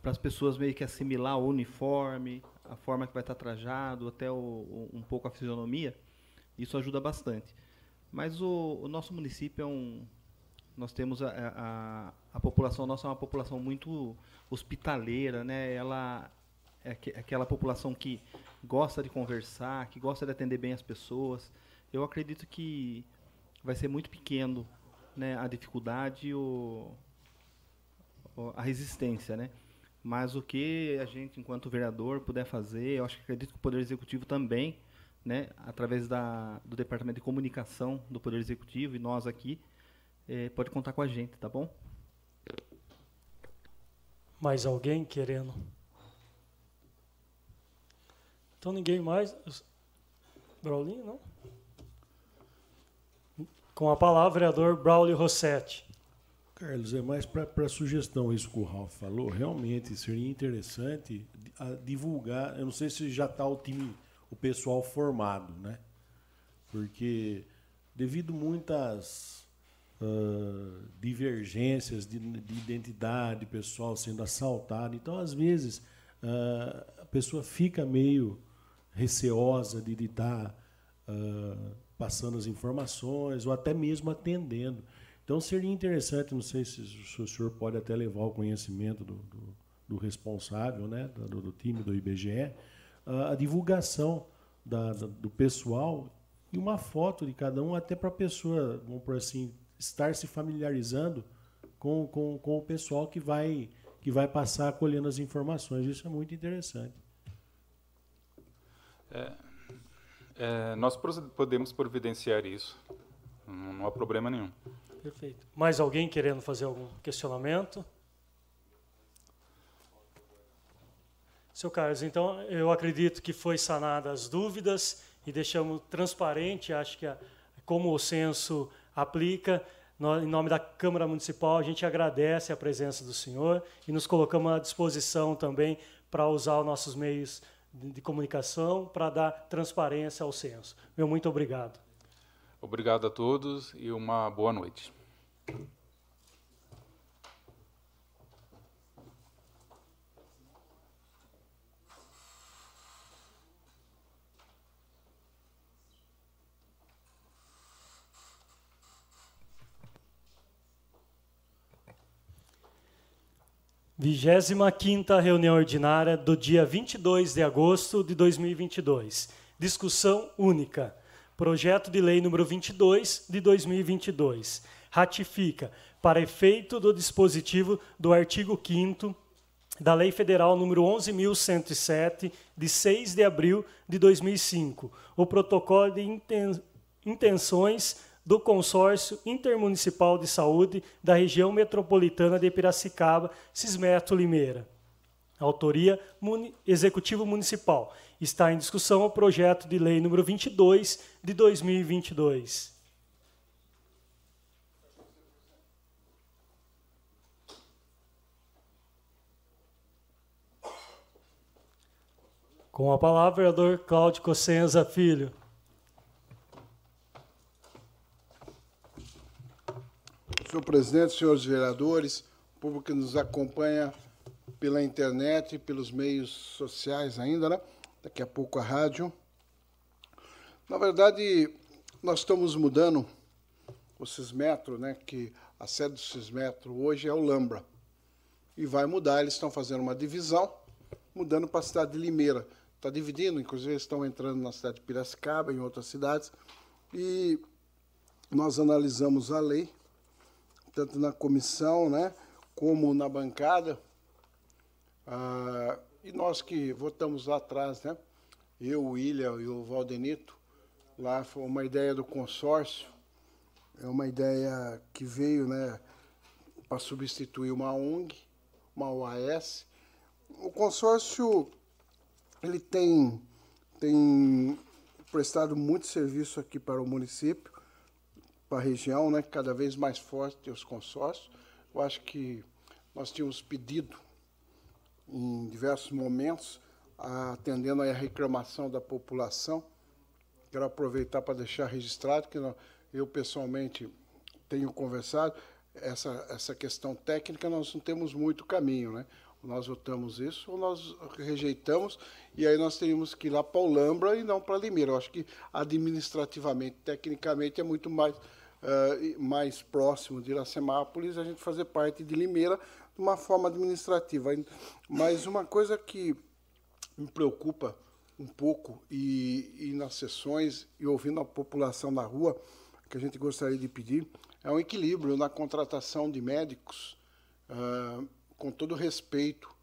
Speaker 6: para as pessoas meio que assimilar o uniforme, a forma que vai estar trajado, até o, um pouco a fisionomia, isso ajuda bastante. Mas o, o nosso município é um, nós temos a, a, a, população nossa é uma população muito hospitaleira, né? Ela é aquela população que gosta de conversar, que gosta de atender bem as pessoas. Eu acredito que vai ser muito pequeno né, a dificuldade e o, a resistência, né? Mas o que a gente, enquanto vereador, puder fazer, eu acho que acredito que o Poder Executivo também né, através da, do Departamento de Comunicação do Poder Executivo e nós aqui, é, pode contar com a gente, tá bom?
Speaker 2: Mais alguém querendo? Então ninguém mais. Braulinho, não? Com a palavra, vereador Braulio Rossetti.
Speaker 5: Carlos, é mais para sugestão isso que o Ralf falou. Realmente seria interessante divulgar. Eu não sei se já está o time, o pessoal formado, né? Porque devido muitas uh, divergências de, de, identidade, pessoal sendo assaltado, então às vezes uh, a pessoa fica meio receosa de estar uh, passando as informações ou até mesmo atendendo. Então seria interessante, não sei se o senhor pode até levar o conhecimento do, do, do responsável, né, do, do, time do IBGE, a, a divulgação da, da, do pessoal e uma foto de cada um, até para a pessoa, vamos por assim, estar se familiarizando com, com, com o pessoal que vai, que vai passar colhendo as informações. Isso é muito interessante.
Speaker 4: É, é, nós podemos providenciar isso. Não, não há problema nenhum.
Speaker 2: Perfeito. Mais alguém querendo fazer algum questionamento? Seu Carlos, então eu acredito que foi sanada as dúvidas e deixamos transparente, acho que a, como o censo aplica, em nome da Câmara Municipal, a gente agradece a presença do senhor e nos colocamos à disposição também para usar os nossos meios de, de comunicação para dar transparência ao censo. Meu muito obrigado.
Speaker 4: Obrigado a todos e uma boa noite.
Speaker 2: Vigésima quinta reunião ordinária do dia 22 de agosto de 2022. Discussão única. Projeto de Lei número 22 de 2022. Ratifica, para efeito do dispositivo do artigo 5 da Lei Federal número 11.107, de 6 de abril de 2005, o protocolo de intenções do Consórcio Intermunicipal de Saúde da Região Metropolitana de Piracicaba, Cismeto Limeira. Autoria Muni Executivo Municipal está em discussão o projeto de lei número 22 de 2022. Com a palavra, vereador Cláudio Cossenza Filho.
Speaker 3: Senhor presidente, senhores vereadores, público que nos acompanha pela internet, pelos meios sociais ainda, né? daqui a pouco a rádio. Na verdade, nós estamos mudando o Cismetro, né, que a sede do Cismetro hoje é o Lambra. E vai mudar, eles estão fazendo uma divisão, mudando para a cidade de Limeira. Está dividindo, inclusive estão entrando na cidade de Piracicaba, em outras cidades. E nós analisamos a lei, tanto na comissão, né, como na bancada. Ah, e nós que votamos lá atrás, né? Eu, o William e o Valdenito, lá foi uma ideia do consórcio, é uma ideia que veio, né, para substituir uma ONG, uma OAS. O consórcio ele tem tem prestado muito serviço aqui para o município, para a região, né, cada vez mais forte os consórcios. Eu acho que nós tínhamos pedido em diversos momentos, atendendo a reclamação da população. Quero aproveitar para deixar registrado que eu pessoalmente tenho conversado essa essa questão técnica nós não temos muito caminho, né? Nós votamos isso ou nós rejeitamos e aí nós teríamos que ir lá para o Lambra e não para Limeira. Eu acho que administrativamente, tecnicamente é muito mais uh, mais próximo de Iracemápolis a gente fazer parte de Limeira de uma forma administrativa. Mas uma coisa que me preocupa um pouco, e, e nas sessões, e ouvindo a população na rua, que a gente gostaria de pedir, é um equilíbrio na contratação de médicos, uh, com todo respeito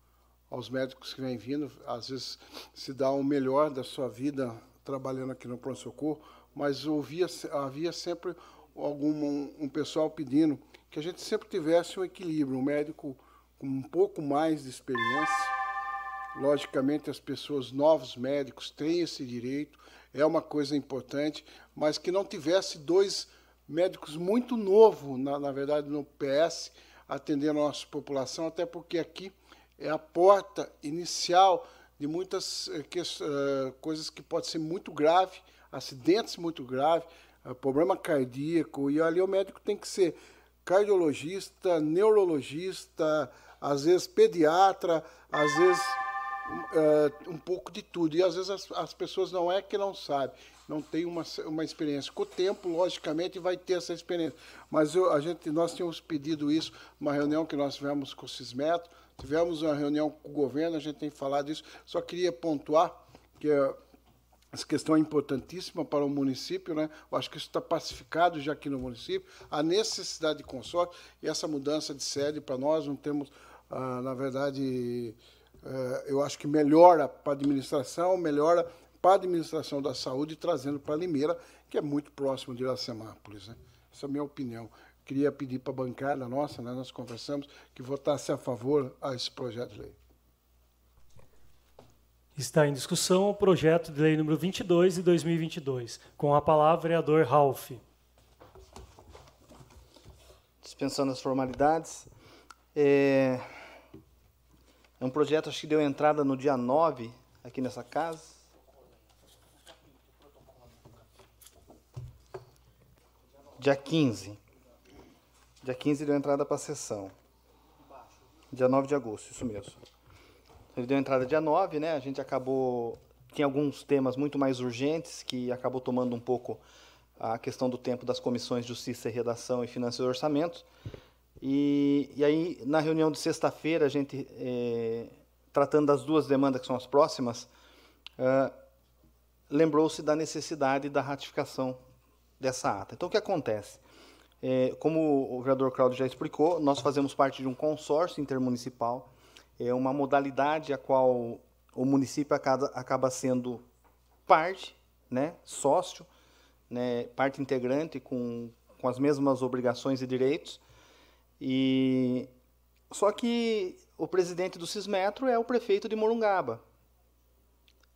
Speaker 3: aos médicos que vêm vindo, às vezes se dá o melhor da sua vida trabalhando aqui no pronto-socorro, mas ouvia, havia sempre algum um, pessoal pedindo que a gente sempre tivesse um equilíbrio, um médico com um pouco mais de experiência. Logicamente, as pessoas, novos médicos, têm esse direito, é uma coisa importante, mas que não tivesse dois médicos muito novos, na, na verdade, no PS, atendendo a nossa população, até porque aqui é a porta inicial de muitas que, uh, coisas que podem ser muito graves, acidentes muito graves, uh, problema cardíaco, e ali o médico tem que ser cardiologista, neurologista, às vezes pediatra, às vezes um, pouco de tudo. E às vezes as, pessoas não é que não sabem, não tem uma, uma experiência. Com o tempo, logicamente, vai ter essa experiência. Mas eu, a gente, nós tínhamos pedido isso numa reunião que nós tivemos com o Cismetro, tivemos uma reunião com o governo, a gente tem falado isso. Só queria pontuar que essa questão é importantíssima para o município, né? Eu acho que isso está pacificado já aqui no município, a necessidade de consórcio e essa mudança de sede para nós, não temos, ah, na verdade, eh, eu acho que melhora para a administração, melhora para a administração da saúde, trazendo para Limeira, que é muito próximo de Iracemápolis. Né? Essa é a minha opinião. Queria pedir para a bancada nossa, né, nós conversamos, que votasse a favor a esse projeto de lei.
Speaker 2: Está em discussão o projeto de lei número 22 de 2022. Com a palavra, vereador Ralph.
Speaker 6: Dispensando as formalidades, é, é um projeto acho que deu entrada no dia 9 aqui nessa casa. Dia 15. Dia 15 deu entrada para a sessão. Dia 9 de agosto, isso mesmo. Ele deu entrada dia 9, né? A gente acabou. Tinha alguns temas muito mais urgentes que acabou tomando um pouco a questão do tempo das comissões de Justiça e Redação e Finanças e Orçamentos. E, e aí, na reunião de sexta-feira, a gente, é, tratando das duas demandas que são as próximas, é, lembrou-se da necessidade da ratificação dessa ata. Então, o que acontece? É, como o vereador Claudio já explicou, nós fazemos parte de um consórcio intermunicipal, é uma modalidade a qual o município acaba, acaba sendo parte, né, sócio, né, parte integrante com, com as mesmas obrigações e direitos, e só que o presidente do Cismetro é o prefeito de Morungaba.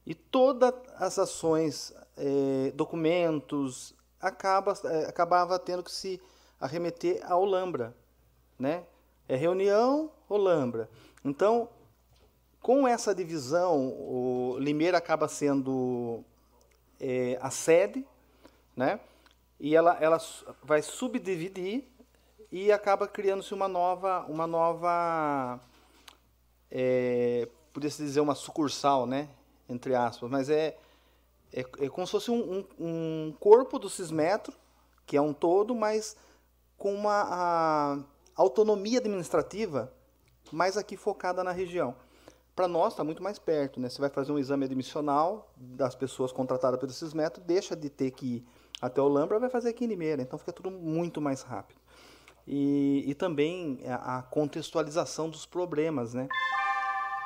Speaker 6: E todas as ações, é, documentos, acaba, é, acabava tendo que se arremeter a Olambra. Né? É reunião, Olambra. Então, com essa divisão, o Limeira acaba sendo é, a sede, né? e ela, ela vai subdividir e acaba criando-se uma nova, uma nova, é, podia-se dizer uma sucursal, né, entre aspas, mas é, é, é como se fosse um, um, um, corpo do Cismetro, que é um todo, mas com uma autonomia administrativa mais aqui focada na região. Para nós está muito mais perto, né? Você vai fazer um exame admissional das pessoas contratadas pelo Cismetro, deixa de ter que ir até o Lambra, vai fazer aqui em Limeira, então fica tudo muito mais rápido e, e também a contextualização dos problemas, né?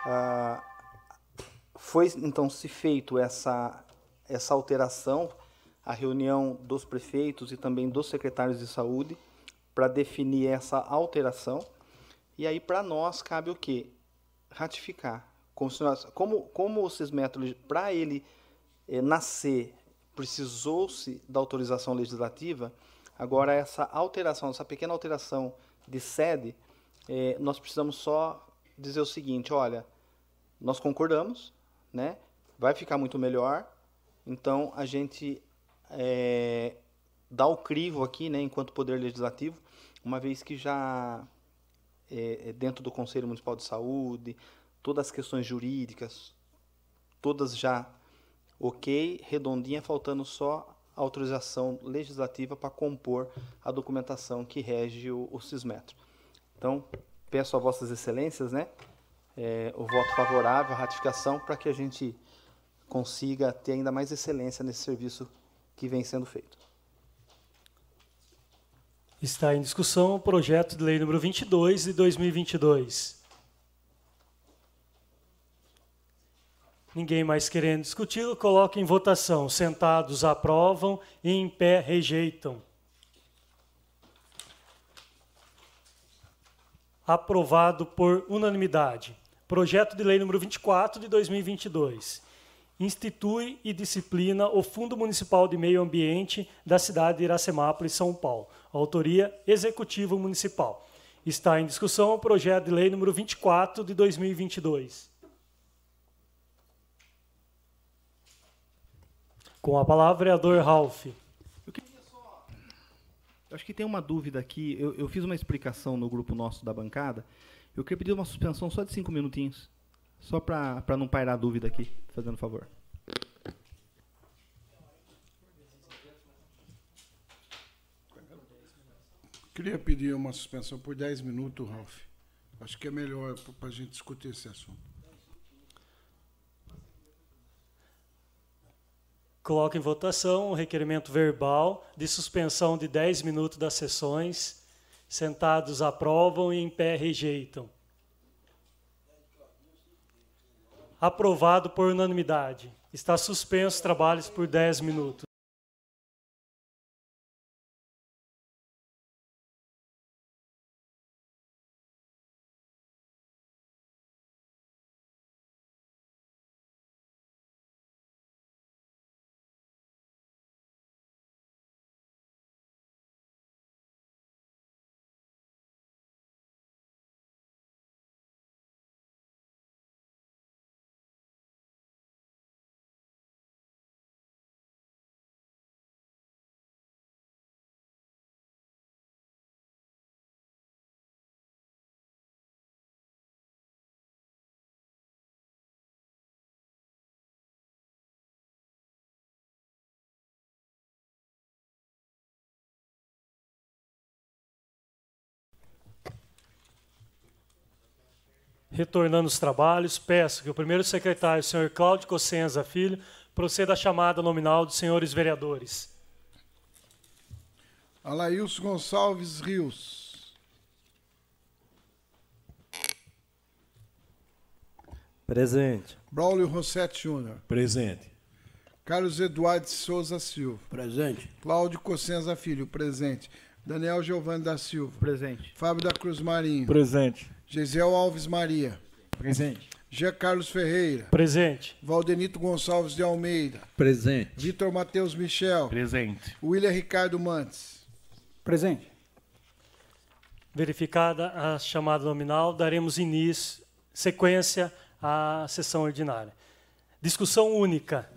Speaker 6: Ah, foi então se feito essa essa alteração, a reunião dos prefeitos e também dos secretários de saúde para definir essa alteração. E aí para nós cabe o que? Ratificar. Como, como, o Cismetro, para ele eh, nascer, precisou-se da autorização legislativa, Agora, essa alteração, essa pequena alteração de sede, é, nós precisamos só dizer o seguinte: olha, nós concordamos, né? vai ficar muito melhor, então a gente é, dá o crivo aqui, né, enquanto Poder Legislativo, uma vez que já é, é, dentro do Conselho Municipal de Saúde, todas as questões jurídicas, todas já ok, redondinha, faltando só autorização legislativa para compor a documentação que rege o, o Cismetro. Então, peço a Vossas Excelências né, é, o voto favorável, a ratificação, para que a gente consiga ter ainda mais excelência nesse serviço que vem sendo feito.
Speaker 2: Está em discussão o projeto de lei número 22 de 2022. Ninguém mais querendo discuti-lo, coloca em votação. Sentados aprovam e em pé rejeitam. Aprovado por unanimidade. Projeto de Lei número 24 de 2022. Institui e disciplina o Fundo Municipal de Meio Ambiente da cidade de Iracemápolis, São Paulo. Autoria Executivo Municipal. Está em discussão o projeto de lei número 24 de 2022. Com a palavra, vereador Ralph.
Speaker 6: Eu queria só. Eu acho que tem uma dúvida aqui. Eu, eu fiz uma explicação no grupo nosso da bancada. Eu queria pedir uma suspensão só de cinco minutinhos. Só para não pairar dúvida aqui, fazendo favor.
Speaker 3: Queria pedir uma suspensão por 10 minutos, Ralf. Acho que é melhor para a gente discutir esse assunto.
Speaker 2: Coloco em votação o requerimento verbal de suspensão de 10 minutos das sessões. Sentados aprovam e em pé rejeitam. Aprovado por unanimidade. Está suspenso os trabalhos por 10 minutos. Retornando os trabalhos, peço que o primeiro secretário, o senhor Cláudio Cossenza Filho, proceda à chamada nominal dos senhores vereadores.
Speaker 3: Alailson Gonçalves Rios.
Speaker 8: Presente.
Speaker 3: Braulio Rossetti Júnior.
Speaker 5: Presente.
Speaker 3: Carlos Eduardo Souza Silva.
Speaker 8: Presente.
Speaker 3: Cláudio Cossenza Filho, presente. Daniel Giovanni da Silva.
Speaker 6: Presente.
Speaker 3: Fábio da Cruz Marinho.
Speaker 8: Presente.
Speaker 3: Gisel Alves Maria.
Speaker 8: Presente.
Speaker 3: Jean Carlos Ferreira.
Speaker 2: Presente.
Speaker 3: Valdenito Gonçalves de Almeida.
Speaker 8: Presente.
Speaker 3: Vitor Matheus Michel.
Speaker 8: Presente.
Speaker 3: William Ricardo Mantes.
Speaker 8: Presente.
Speaker 2: Verificada a chamada nominal, daremos início, sequência à sessão ordinária. Discussão única.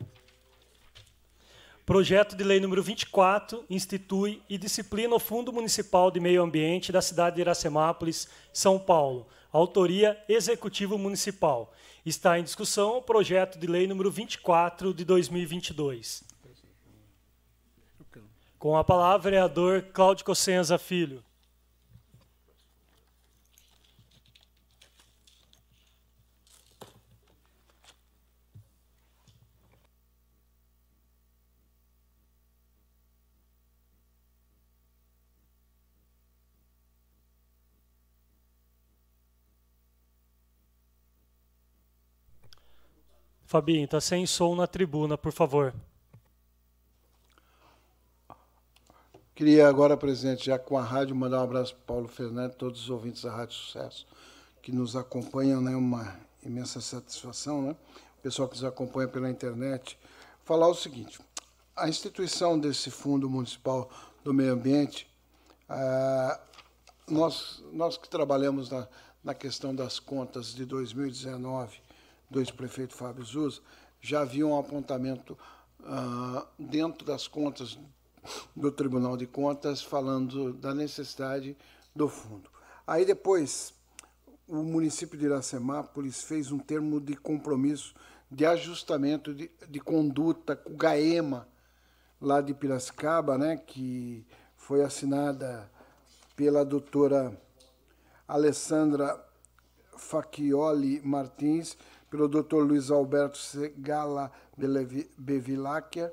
Speaker 2: Projeto de Lei número 24 institui e disciplina o Fundo Municipal de Meio Ambiente da cidade de Iracemápolis, São Paulo. Autoria Executivo Municipal. Está em discussão o projeto de lei número 24 de 2022. Com a palavra, vereador Cláudio Cossenza Filho. Fabinho, está sem som na tribuna, por favor.
Speaker 3: Queria agora, presidente, já com a rádio, mandar um abraço para Paulo Fernandes, todos os ouvintes da Rádio Sucesso, que nos acompanham, né? Uma imensa satisfação, né? O pessoal que nos acompanha pela internet. Falar o seguinte: a instituição desse Fundo Municipal do Meio Ambiente, ah, nós, nós que trabalhamos na, na questão das contas de 2019 do ex-prefeito Fábio Zuz, já havia um apontamento ah, dentro das contas do Tribunal de Contas falando da necessidade do fundo. Aí depois o município de Iracemápolis fez um termo de compromisso de ajustamento de, de conduta com o GAEMA, lá de Piracicaba, né, que foi assinada pela doutora Alessandra Facchioli Martins, pelo doutor Luiz Alberto Segala Bevilacqua,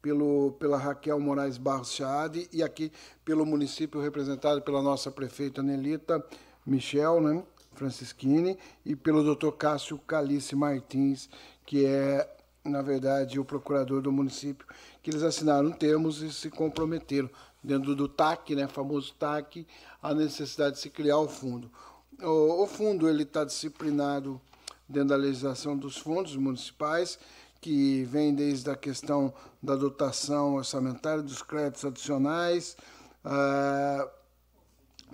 Speaker 3: pelo, pela Raquel Moraes Barros Chaade e aqui pelo município representado pela nossa prefeita Nelita Michel, né, Francisquini, e pelo doutor Cássio Calice Martins, que é, na verdade, o procurador do município, que eles assinaram termos e se comprometeram, dentro do TAC, né, famoso TAC, a necessidade de se criar o fundo. O, o fundo ele está disciplinado dentro da legislação dos fundos municipais, que vem desde a questão da dotação orçamentária, dos créditos adicionais, uh,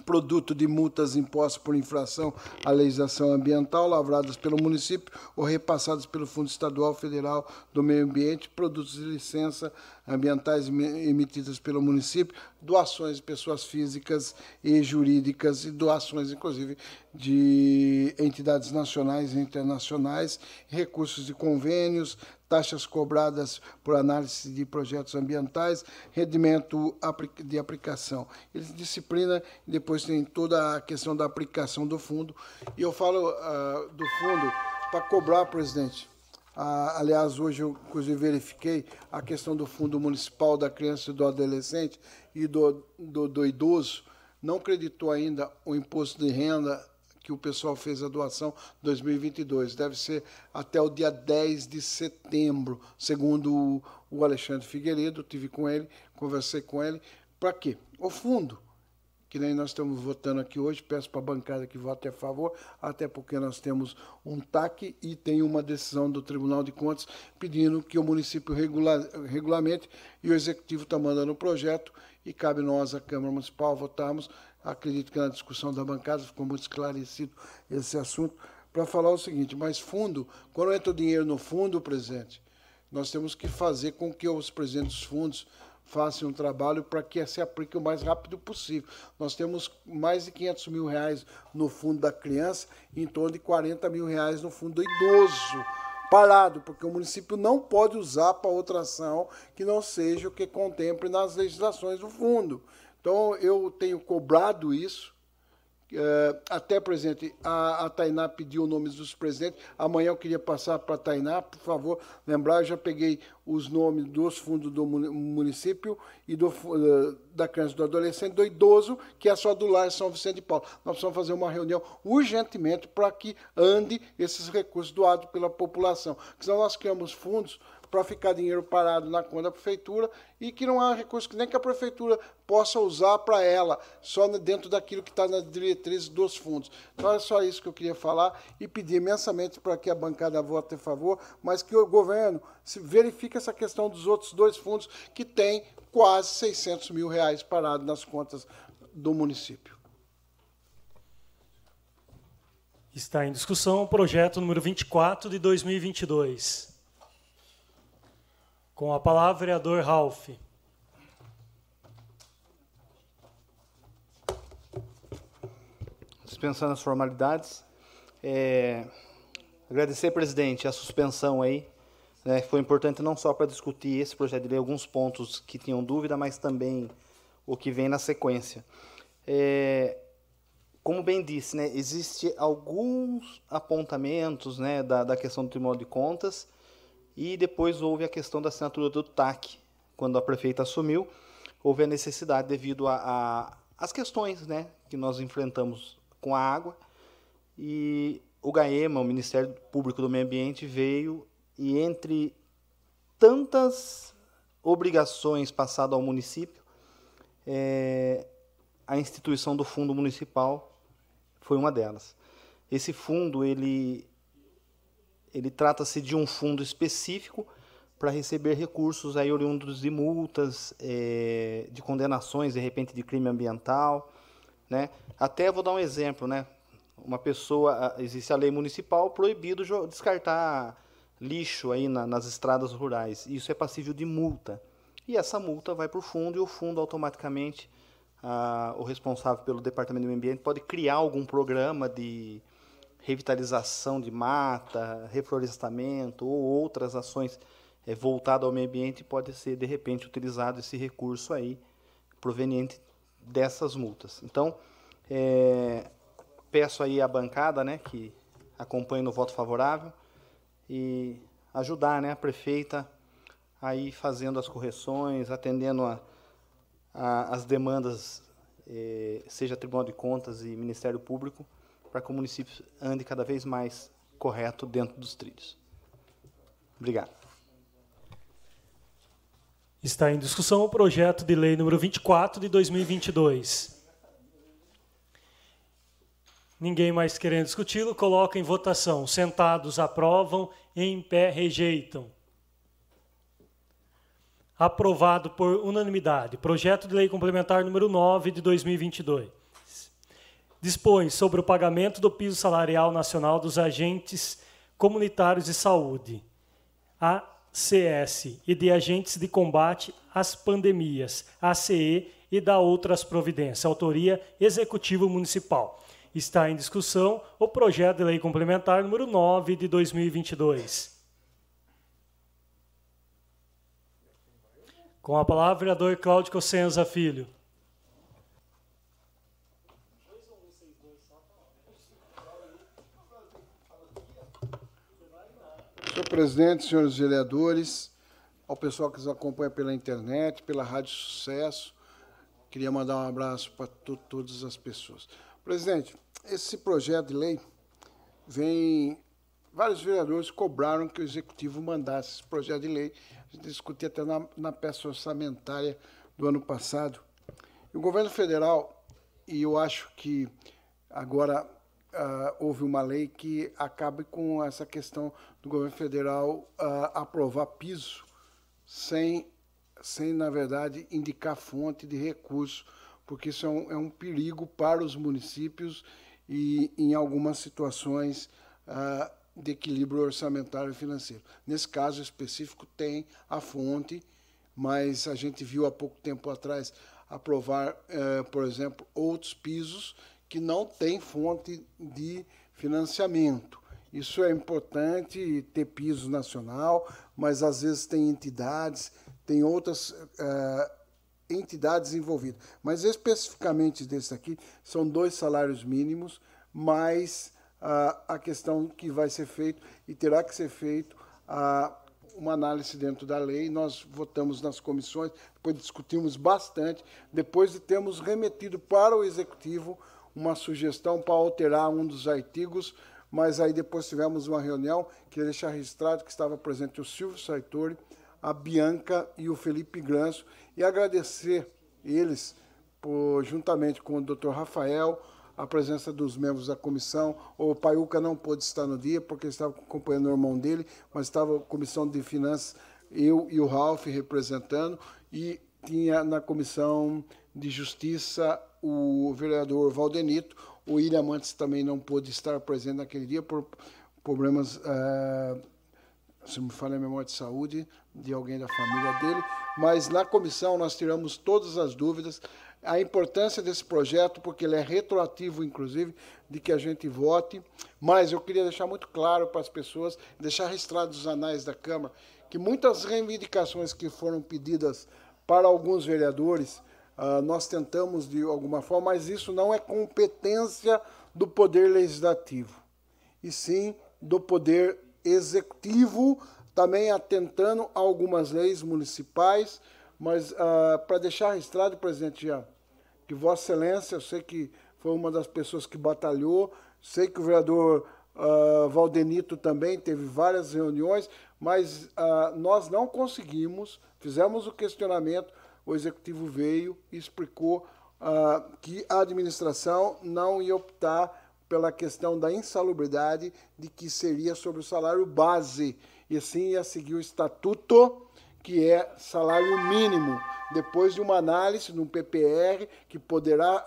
Speaker 3: produto de multas impostas por infração à legislação ambiental, lavradas pelo município ou repassadas pelo Fundo Estadual Federal do Meio Ambiente, produtos de licença ambientais emitidas pelo município, doações de pessoas físicas e jurídicas e doações, inclusive, de entidades nacionais e internacionais, recursos de convênios, taxas cobradas por análise de projetos ambientais, rendimento de aplicação. Ele disciplina, depois tem toda a questão da aplicação do fundo. E eu falo uh, do fundo para cobrar, presidente. Uh, aliás, hoje eu inclusive verifiquei a questão do fundo municipal da criança e do adolescente e do, do, do idoso. Não creditou ainda o imposto de renda que o pessoal fez a doação 2022. Deve ser até o dia 10 de setembro, segundo o Alexandre Figueiredo. Tive com ele, conversei com ele. Para quê? O fundo, que nem nós estamos votando aqui hoje, peço para a bancada que vote a favor, até porque nós temos um TAC e tem uma decisão do Tribunal de Contas pedindo que o município regula, regulamente e o Executivo está mandando o projeto e cabe nós, a Câmara Municipal, votarmos acredito que na discussão da bancada ficou muito esclarecido esse assunto, para falar o seguinte, mas fundo, quando entra o dinheiro no fundo, presidente, nós temos que fazer com que os presidentes dos fundos façam um trabalho para que se aplique o mais rápido possível. Nós temos mais de 500 mil reais no fundo da criança e em torno de 40 mil reais no fundo do idoso parado, porque o município não pode usar para outra ação que não seja o que contemple nas legislações do fundo. Então, eu tenho cobrado isso. É, até, presidente, a, a Tainá pediu o nome dos presidentes. Amanhã eu queria passar para a Tainá, por favor, lembrar, eu já peguei os nomes dos fundos do município e do, eh, da criança do adolescente, do idoso, que é só do lar São Vicente de Paulo. Nós precisamos fazer uma reunião urgentemente para que ande esses recursos doados pela população. Porque senão nós criamos fundos para ficar dinheiro parado na conta da prefeitura e que não há recurso que nem que a prefeitura possa usar para ela, só dentro daquilo que está nas diretrizes dos fundos. Então é só isso que eu queria falar e pedir imensamente para que a bancada vote a favor, mas que o governo verifique essa questão dos outros dois fundos que têm quase 600 mil reais parados nas contas do município.
Speaker 2: Está em discussão o projeto número 24 de 2022. Com a palavra, vereador Ralph.
Speaker 6: Dispensando as formalidades. É, agradecer, presidente, a suspensão aí. Né, foi importante não só para discutir esse projeto de lei, alguns pontos que tinham dúvida, mas também o que vem na sequência. É, como bem disse, né, existe alguns apontamentos né, da, da questão do Tribunal de Contas e depois houve a questão da assinatura do TAC. Quando a prefeita assumiu, houve a necessidade devido às questões né, que nós enfrentamos com a água. E o GAEMA, o Ministério Público do Meio Ambiente, veio e entre tantas obrigações passadas ao município, é, a instituição do fundo municipal foi uma delas. Esse fundo ele ele trata-se de um fundo específico para receber recursos aí oriundos de multas, é, de condenações, de repente, de crime ambiental. Né? Até vou dar um exemplo, né? Uma pessoa, existe a lei municipal proibido descartar lixo aí na, nas estradas rurais. Isso é passível de multa. E essa multa vai para o fundo e o fundo automaticamente, ah, o responsável pelo Departamento do Meio Ambiente pode criar algum programa de revitalização de mata, reflorestamento ou outras ações é, voltadas ao meio ambiente, pode ser, de repente, utilizado esse recurso aí, proveniente dessas multas. Então, é, peço aí à bancada, né, que acompanhe no voto favorável, e ajudar, né, a prefeita aí fazendo as correções, atendendo a, a, as demandas, eh, seja Tribunal de Contas e Ministério Público, para que o município ande cada vez mais correto dentro dos trilhos.
Speaker 7: Obrigado.
Speaker 2: Está em discussão o projeto de lei número 24 de 2022. Ninguém mais querendo discuti-lo, coloca em votação. Sentados aprovam, em pé rejeitam. Aprovado por unanimidade. Projeto de lei complementar número 9 de 2022. Dispõe sobre o pagamento do piso salarial nacional dos agentes comunitários de saúde. A CS e de agentes de combate às pandemias, ACE e da outras providências. Autoria Executivo Municipal. Está em discussão o projeto de lei complementar número 9 de 2022. Com a palavra, o vereador Cláudio Cossenza Filho.
Speaker 3: Presidente, senhores vereadores, ao pessoal que nos acompanha pela internet, pela Rádio Sucesso, queria mandar um abraço para todas as pessoas. Presidente, esse projeto de lei vem. Vários vereadores cobraram que o executivo mandasse esse projeto de lei. A gente discutiu até na, na peça orçamentária do ano passado. E o governo federal, e eu acho que agora uh, houve uma lei que acabe com essa questão do governo federal uh, aprovar piso sem, sem, na verdade, indicar fonte de recurso, porque isso é um, é um perigo para os municípios e, em algumas situações, uh, de equilíbrio orçamentário e financeiro. Nesse caso específico, tem a fonte, mas a gente viu há pouco tempo atrás aprovar, eh, por exemplo, outros pisos que não tem fonte de financiamento. Isso é importante ter piso nacional, mas às vezes tem entidades, tem outras uh, entidades envolvidas. Mas especificamente desse aqui, são dois salários mínimos, mais uh, a questão que vai ser feito e terá que ser feito uh, uma análise dentro da lei. Nós votamos nas comissões, depois discutimos bastante, depois de termos remetido para o executivo uma sugestão para alterar um dos artigos, mas aí depois tivemos uma reunião, queria deixar registrado que estava presente o Silvio Sartori, a Bianca e o Felipe Granço, e agradecer eles, por, juntamente com o Dr. Rafael, a presença dos membros da comissão. O Paiuca não pôde estar no dia, porque estava acompanhando o irmão dele, mas estava a comissão de finanças, eu e o Ralph representando, e tinha na comissão de justiça o vereador Valdenito. O William Mantes também não pôde estar presente naquele dia por problemas, uh, se me falha a memória de saúde, de alguém da família dele. Mas na comissão nós tiramos todas as dúvidas. A importância desse projeto, porque ele é retroativo, inclusive, de que a gente vote. Mas eu queria deixar muito claro para as pessoas, deixar registrado nos anais da Câmara, que muitas reivindicações que foram pedidas para alguns vereadores Uh, nós tentamos de alguma forma, mas isso não é competência do poder legislativo, e sim do poder executivo, também atentando a algumas leis municipais, mas uh, para deixar registrado, presidente Jean, que Vossa Excelência, eu sei que foi uma das pessoas que batalhou, sei que o vereador uh, Valdenito também teve várias reuniões, mas nós não conseguimos, fizemos o questionamento, o executivo veio e explicou uh, que a administração não ia optar pela questão da insalubridade, de que seria sobre o salário base, e sim ia seguir o estatuto, que é salário mínimo, depois de uma análise no PPR, que poderá,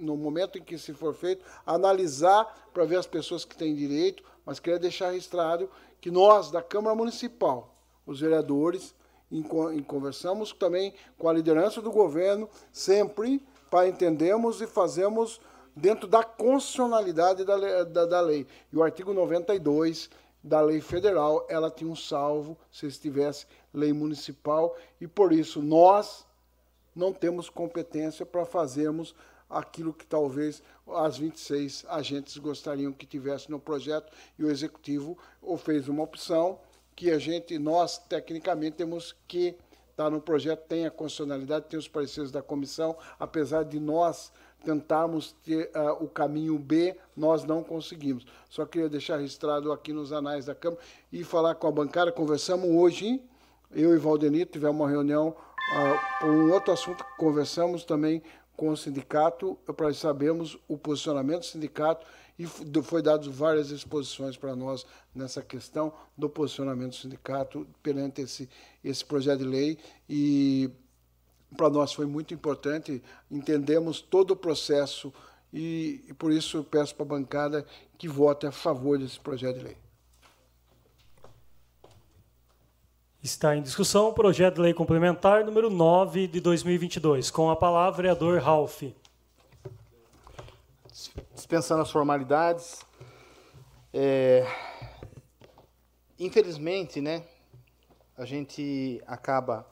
Speaker 3: no momento em que se for feito, analisar para ver as pessoas que têm direito, mas queria deixar registrado que nós, da Câmara Municipal, os vereadores, em, conversamos também com a liderança do governo, sempre para entendermos e fazermos dentro da constitucionalidade da, da, da lei. E o artigo 92 da lei federal, ela tinha um salvo se estivesse lei municipal, e por isso nós não temos competência para fazermos aquilo que talvez as 26 agentes gostariam que tivesse no projeto, e o executivo ou fez uma opção que a gente, nós, tecnicamente, temos que está no projeto, tem a constitucionalidade, tem os pareceres da comissão, apesar de nós tentarmos ter uh, o caminho B, nós não conseguimos. Só queria deixar registrado aqui nos anais da Câmara e falar com a bancada. Conversamos hoje, eu e Valdenito tivemos uma reunião uh, por um outro assunto, conversamos também com o sindicato para sabermos o posicionamento do sindicato e foi dado várias exposições para nós nessa questão do posicionamento do sindicato perante esse, esse projeto de lei e para nós foi muito importante, entendemos todo o processo e, e por isso peço para a bancada que vote a favor desse projeto de lei.
Speaker 2: Está em discussão o projeto de lei complementar número 9 de 2022. Com a palavra, vereador Ralph.
Speaker 6: Dispensando as formalidades, é, infelizmente, né, a gente acaba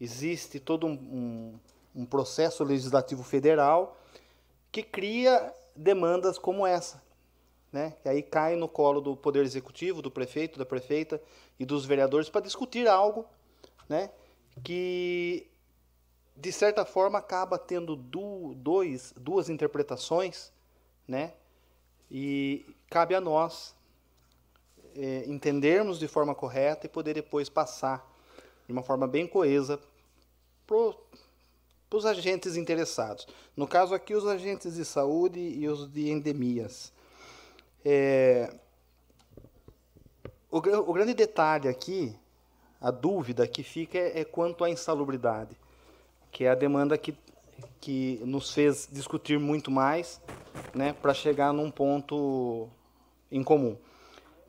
Speaker 6: existe todo um, um, um processo legislativo federal que cria demandas como essa, né? Que aí cai no colo do poder executivo, do prefeito, da prefeita e dos vereadores para discutir algo, né? Que de certa forma acaba tendo du dois, duas interpretações, né? E cabe a nós é, entendermos de forma correta e poder depois passar de uma forma bem coesa para os agentes interessados. No caso aqui, os agentes de saúde e os de endemias. É, o, o, grande detalhe aqui, a dúvida que fica é, é, quanto à insalubridade, que é a demanda que, que nos fez discutir muito mais né, para chegar num ponto em comum.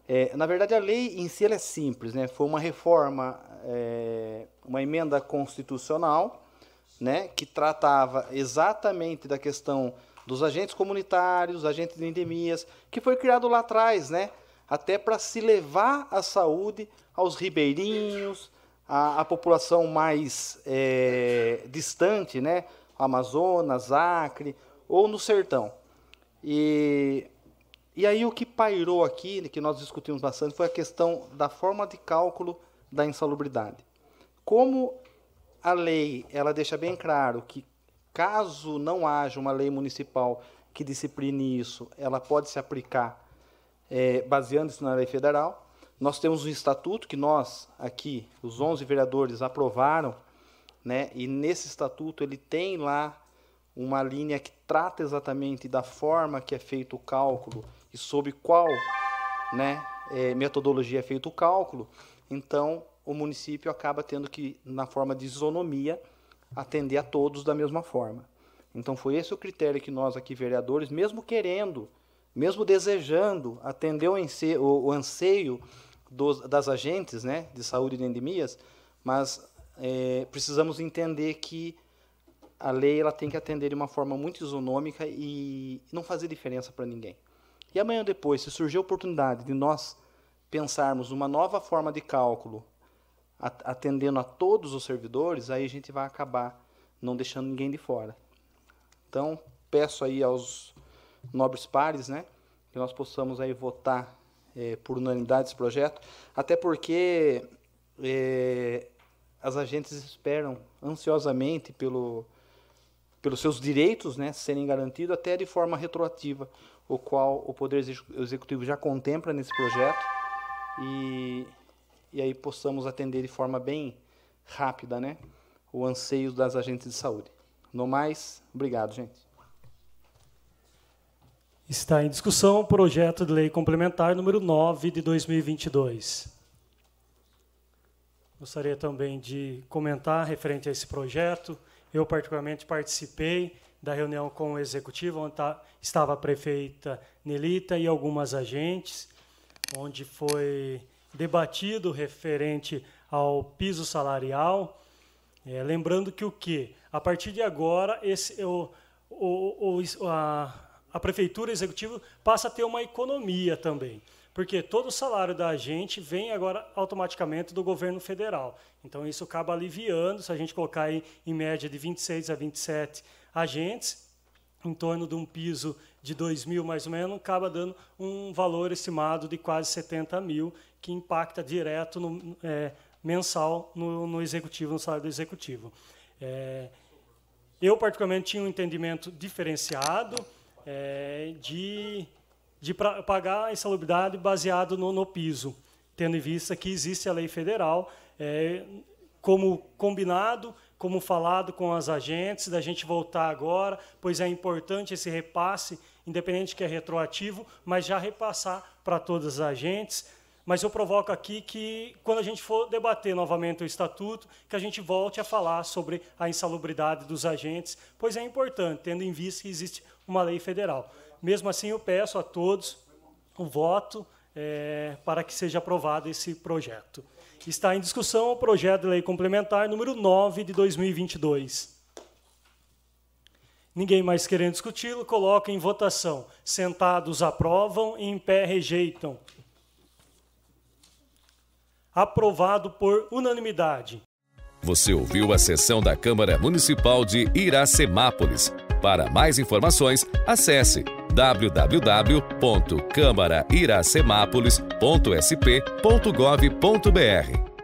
Speaker 6: É, na verdade, a lei em si é simples, né? foi uma reforma é, uma emenda constitucional né, que tratava exatamente da questão dos agentes comunitários, agentes de endemias, que foi criado lá atrás, né, até para se levar a saúde aos ribeirinhos, a, a população mais é, distante, né, Amazonas, Acre ou no sertão. E, e aí o que pairou aqui, que nós discutimos bastante, foi a questão da forma de cálculo da insalubridade. Como a lei ela deixa bem claro que caso não haja uma lei municipal que discipline isso, ela pode se aplicar é, baseando-se na lei federal. Nós temos um estatuto que nós aqui, os 11 vereadores, aprovaram, né? E nesse estatuto ele tem lá uma linha que trata exatamente da forma que é feito o cálculo e sobre qual, né, é, metodologia é feito o cálculo. Então, o município acaba tendo que, na forma de isonomia, atender a todos da mesma forma. Então, foi esse o critério que nós aqui, vereadores, mesmo querendo, mesmo desejando atender o anseio, o anseio dos, das agentes né, de saúde de endemias, mas é, precisamos entender que a lei ela tem que atender de uma forma muito isonômica e não fazer diferença para ninguém. E amanhã depois, se surgir a oportunidade de nós pensarmos uma nova forma de cálculo, atendendo a todos os servidores, aí a gente vai acabar não deixando ninguém de fora. Então, peço aí aos nobres pares, né, que nós possamos aí votar é, por unanimidade esse projeto, até porque é, as agentes esperam ansiosamente pelo, pelos seus direitos né, serem garantidos, até de forma retroativa, o qual o Poder Executivo já contempla nesse projeto e, e aí possamos atender de forma bem rápida né, o anseio das agentes de saúde. No mais, obrigado, gente.
Speaker 2: Está em discussão o projeto de lei complementar número 9 de 2022. Gostaria também de comentar referente a esse projeto. Eu, particularmente, participei da reunião com o executivo, onde tá, estava a prefeita Nelita e algumas agentes onde foi debatido referente ao piso salarial. É, lembrando que o que? A partir de agora, esse, o, o, o, a, a prefeitura executiva passa a ter uma economia também. Porque todo o salário da gente vem agora automaticamente do governo federal. Então, isso acaba aliviando, se a gente colocar aí em média de 26 a 27 agentes, em torno de um piso de 2 mil mais ou menos, acaba dando um valor estimado de quase 70 mil, que impacta direto no, é, mensal no, no executivo, no salário do executivo. É, eu, particularmente, tinha um entendimento diferenciado é, de, de pra, pagar a insalubridade baseado no, no, piso, tendo em vista que existe a lei federal, é, como combinado, como falado com as agentes, da gente voltar agora, pois é importante esse repasse, independente que é retroativo, mas já repassar para todas as agentes, mas eu provoco aqui que, quando a gente for debater novamente o estatuto, que a gente volte a falar sobre a insalubridade dos agentes, pois é importante, tendo em vista que existe uma lei federal. Mesmo assim, eu peço a todos o voto é, para que seja aprovado esse projeto. Está em discussão o projeto de lei complementar número 9 de 2022. Ninguém mais querendo discuti-lo, coloca em votação. Sentados aprovam, em pé rejeitam aprovado por unanimidade.
Speaker 1: Você ouviu a sessão da Câmara Municipal de Iracemápolis. Para mais informações, acesse www.câmarairacemápolis.sp.gov.br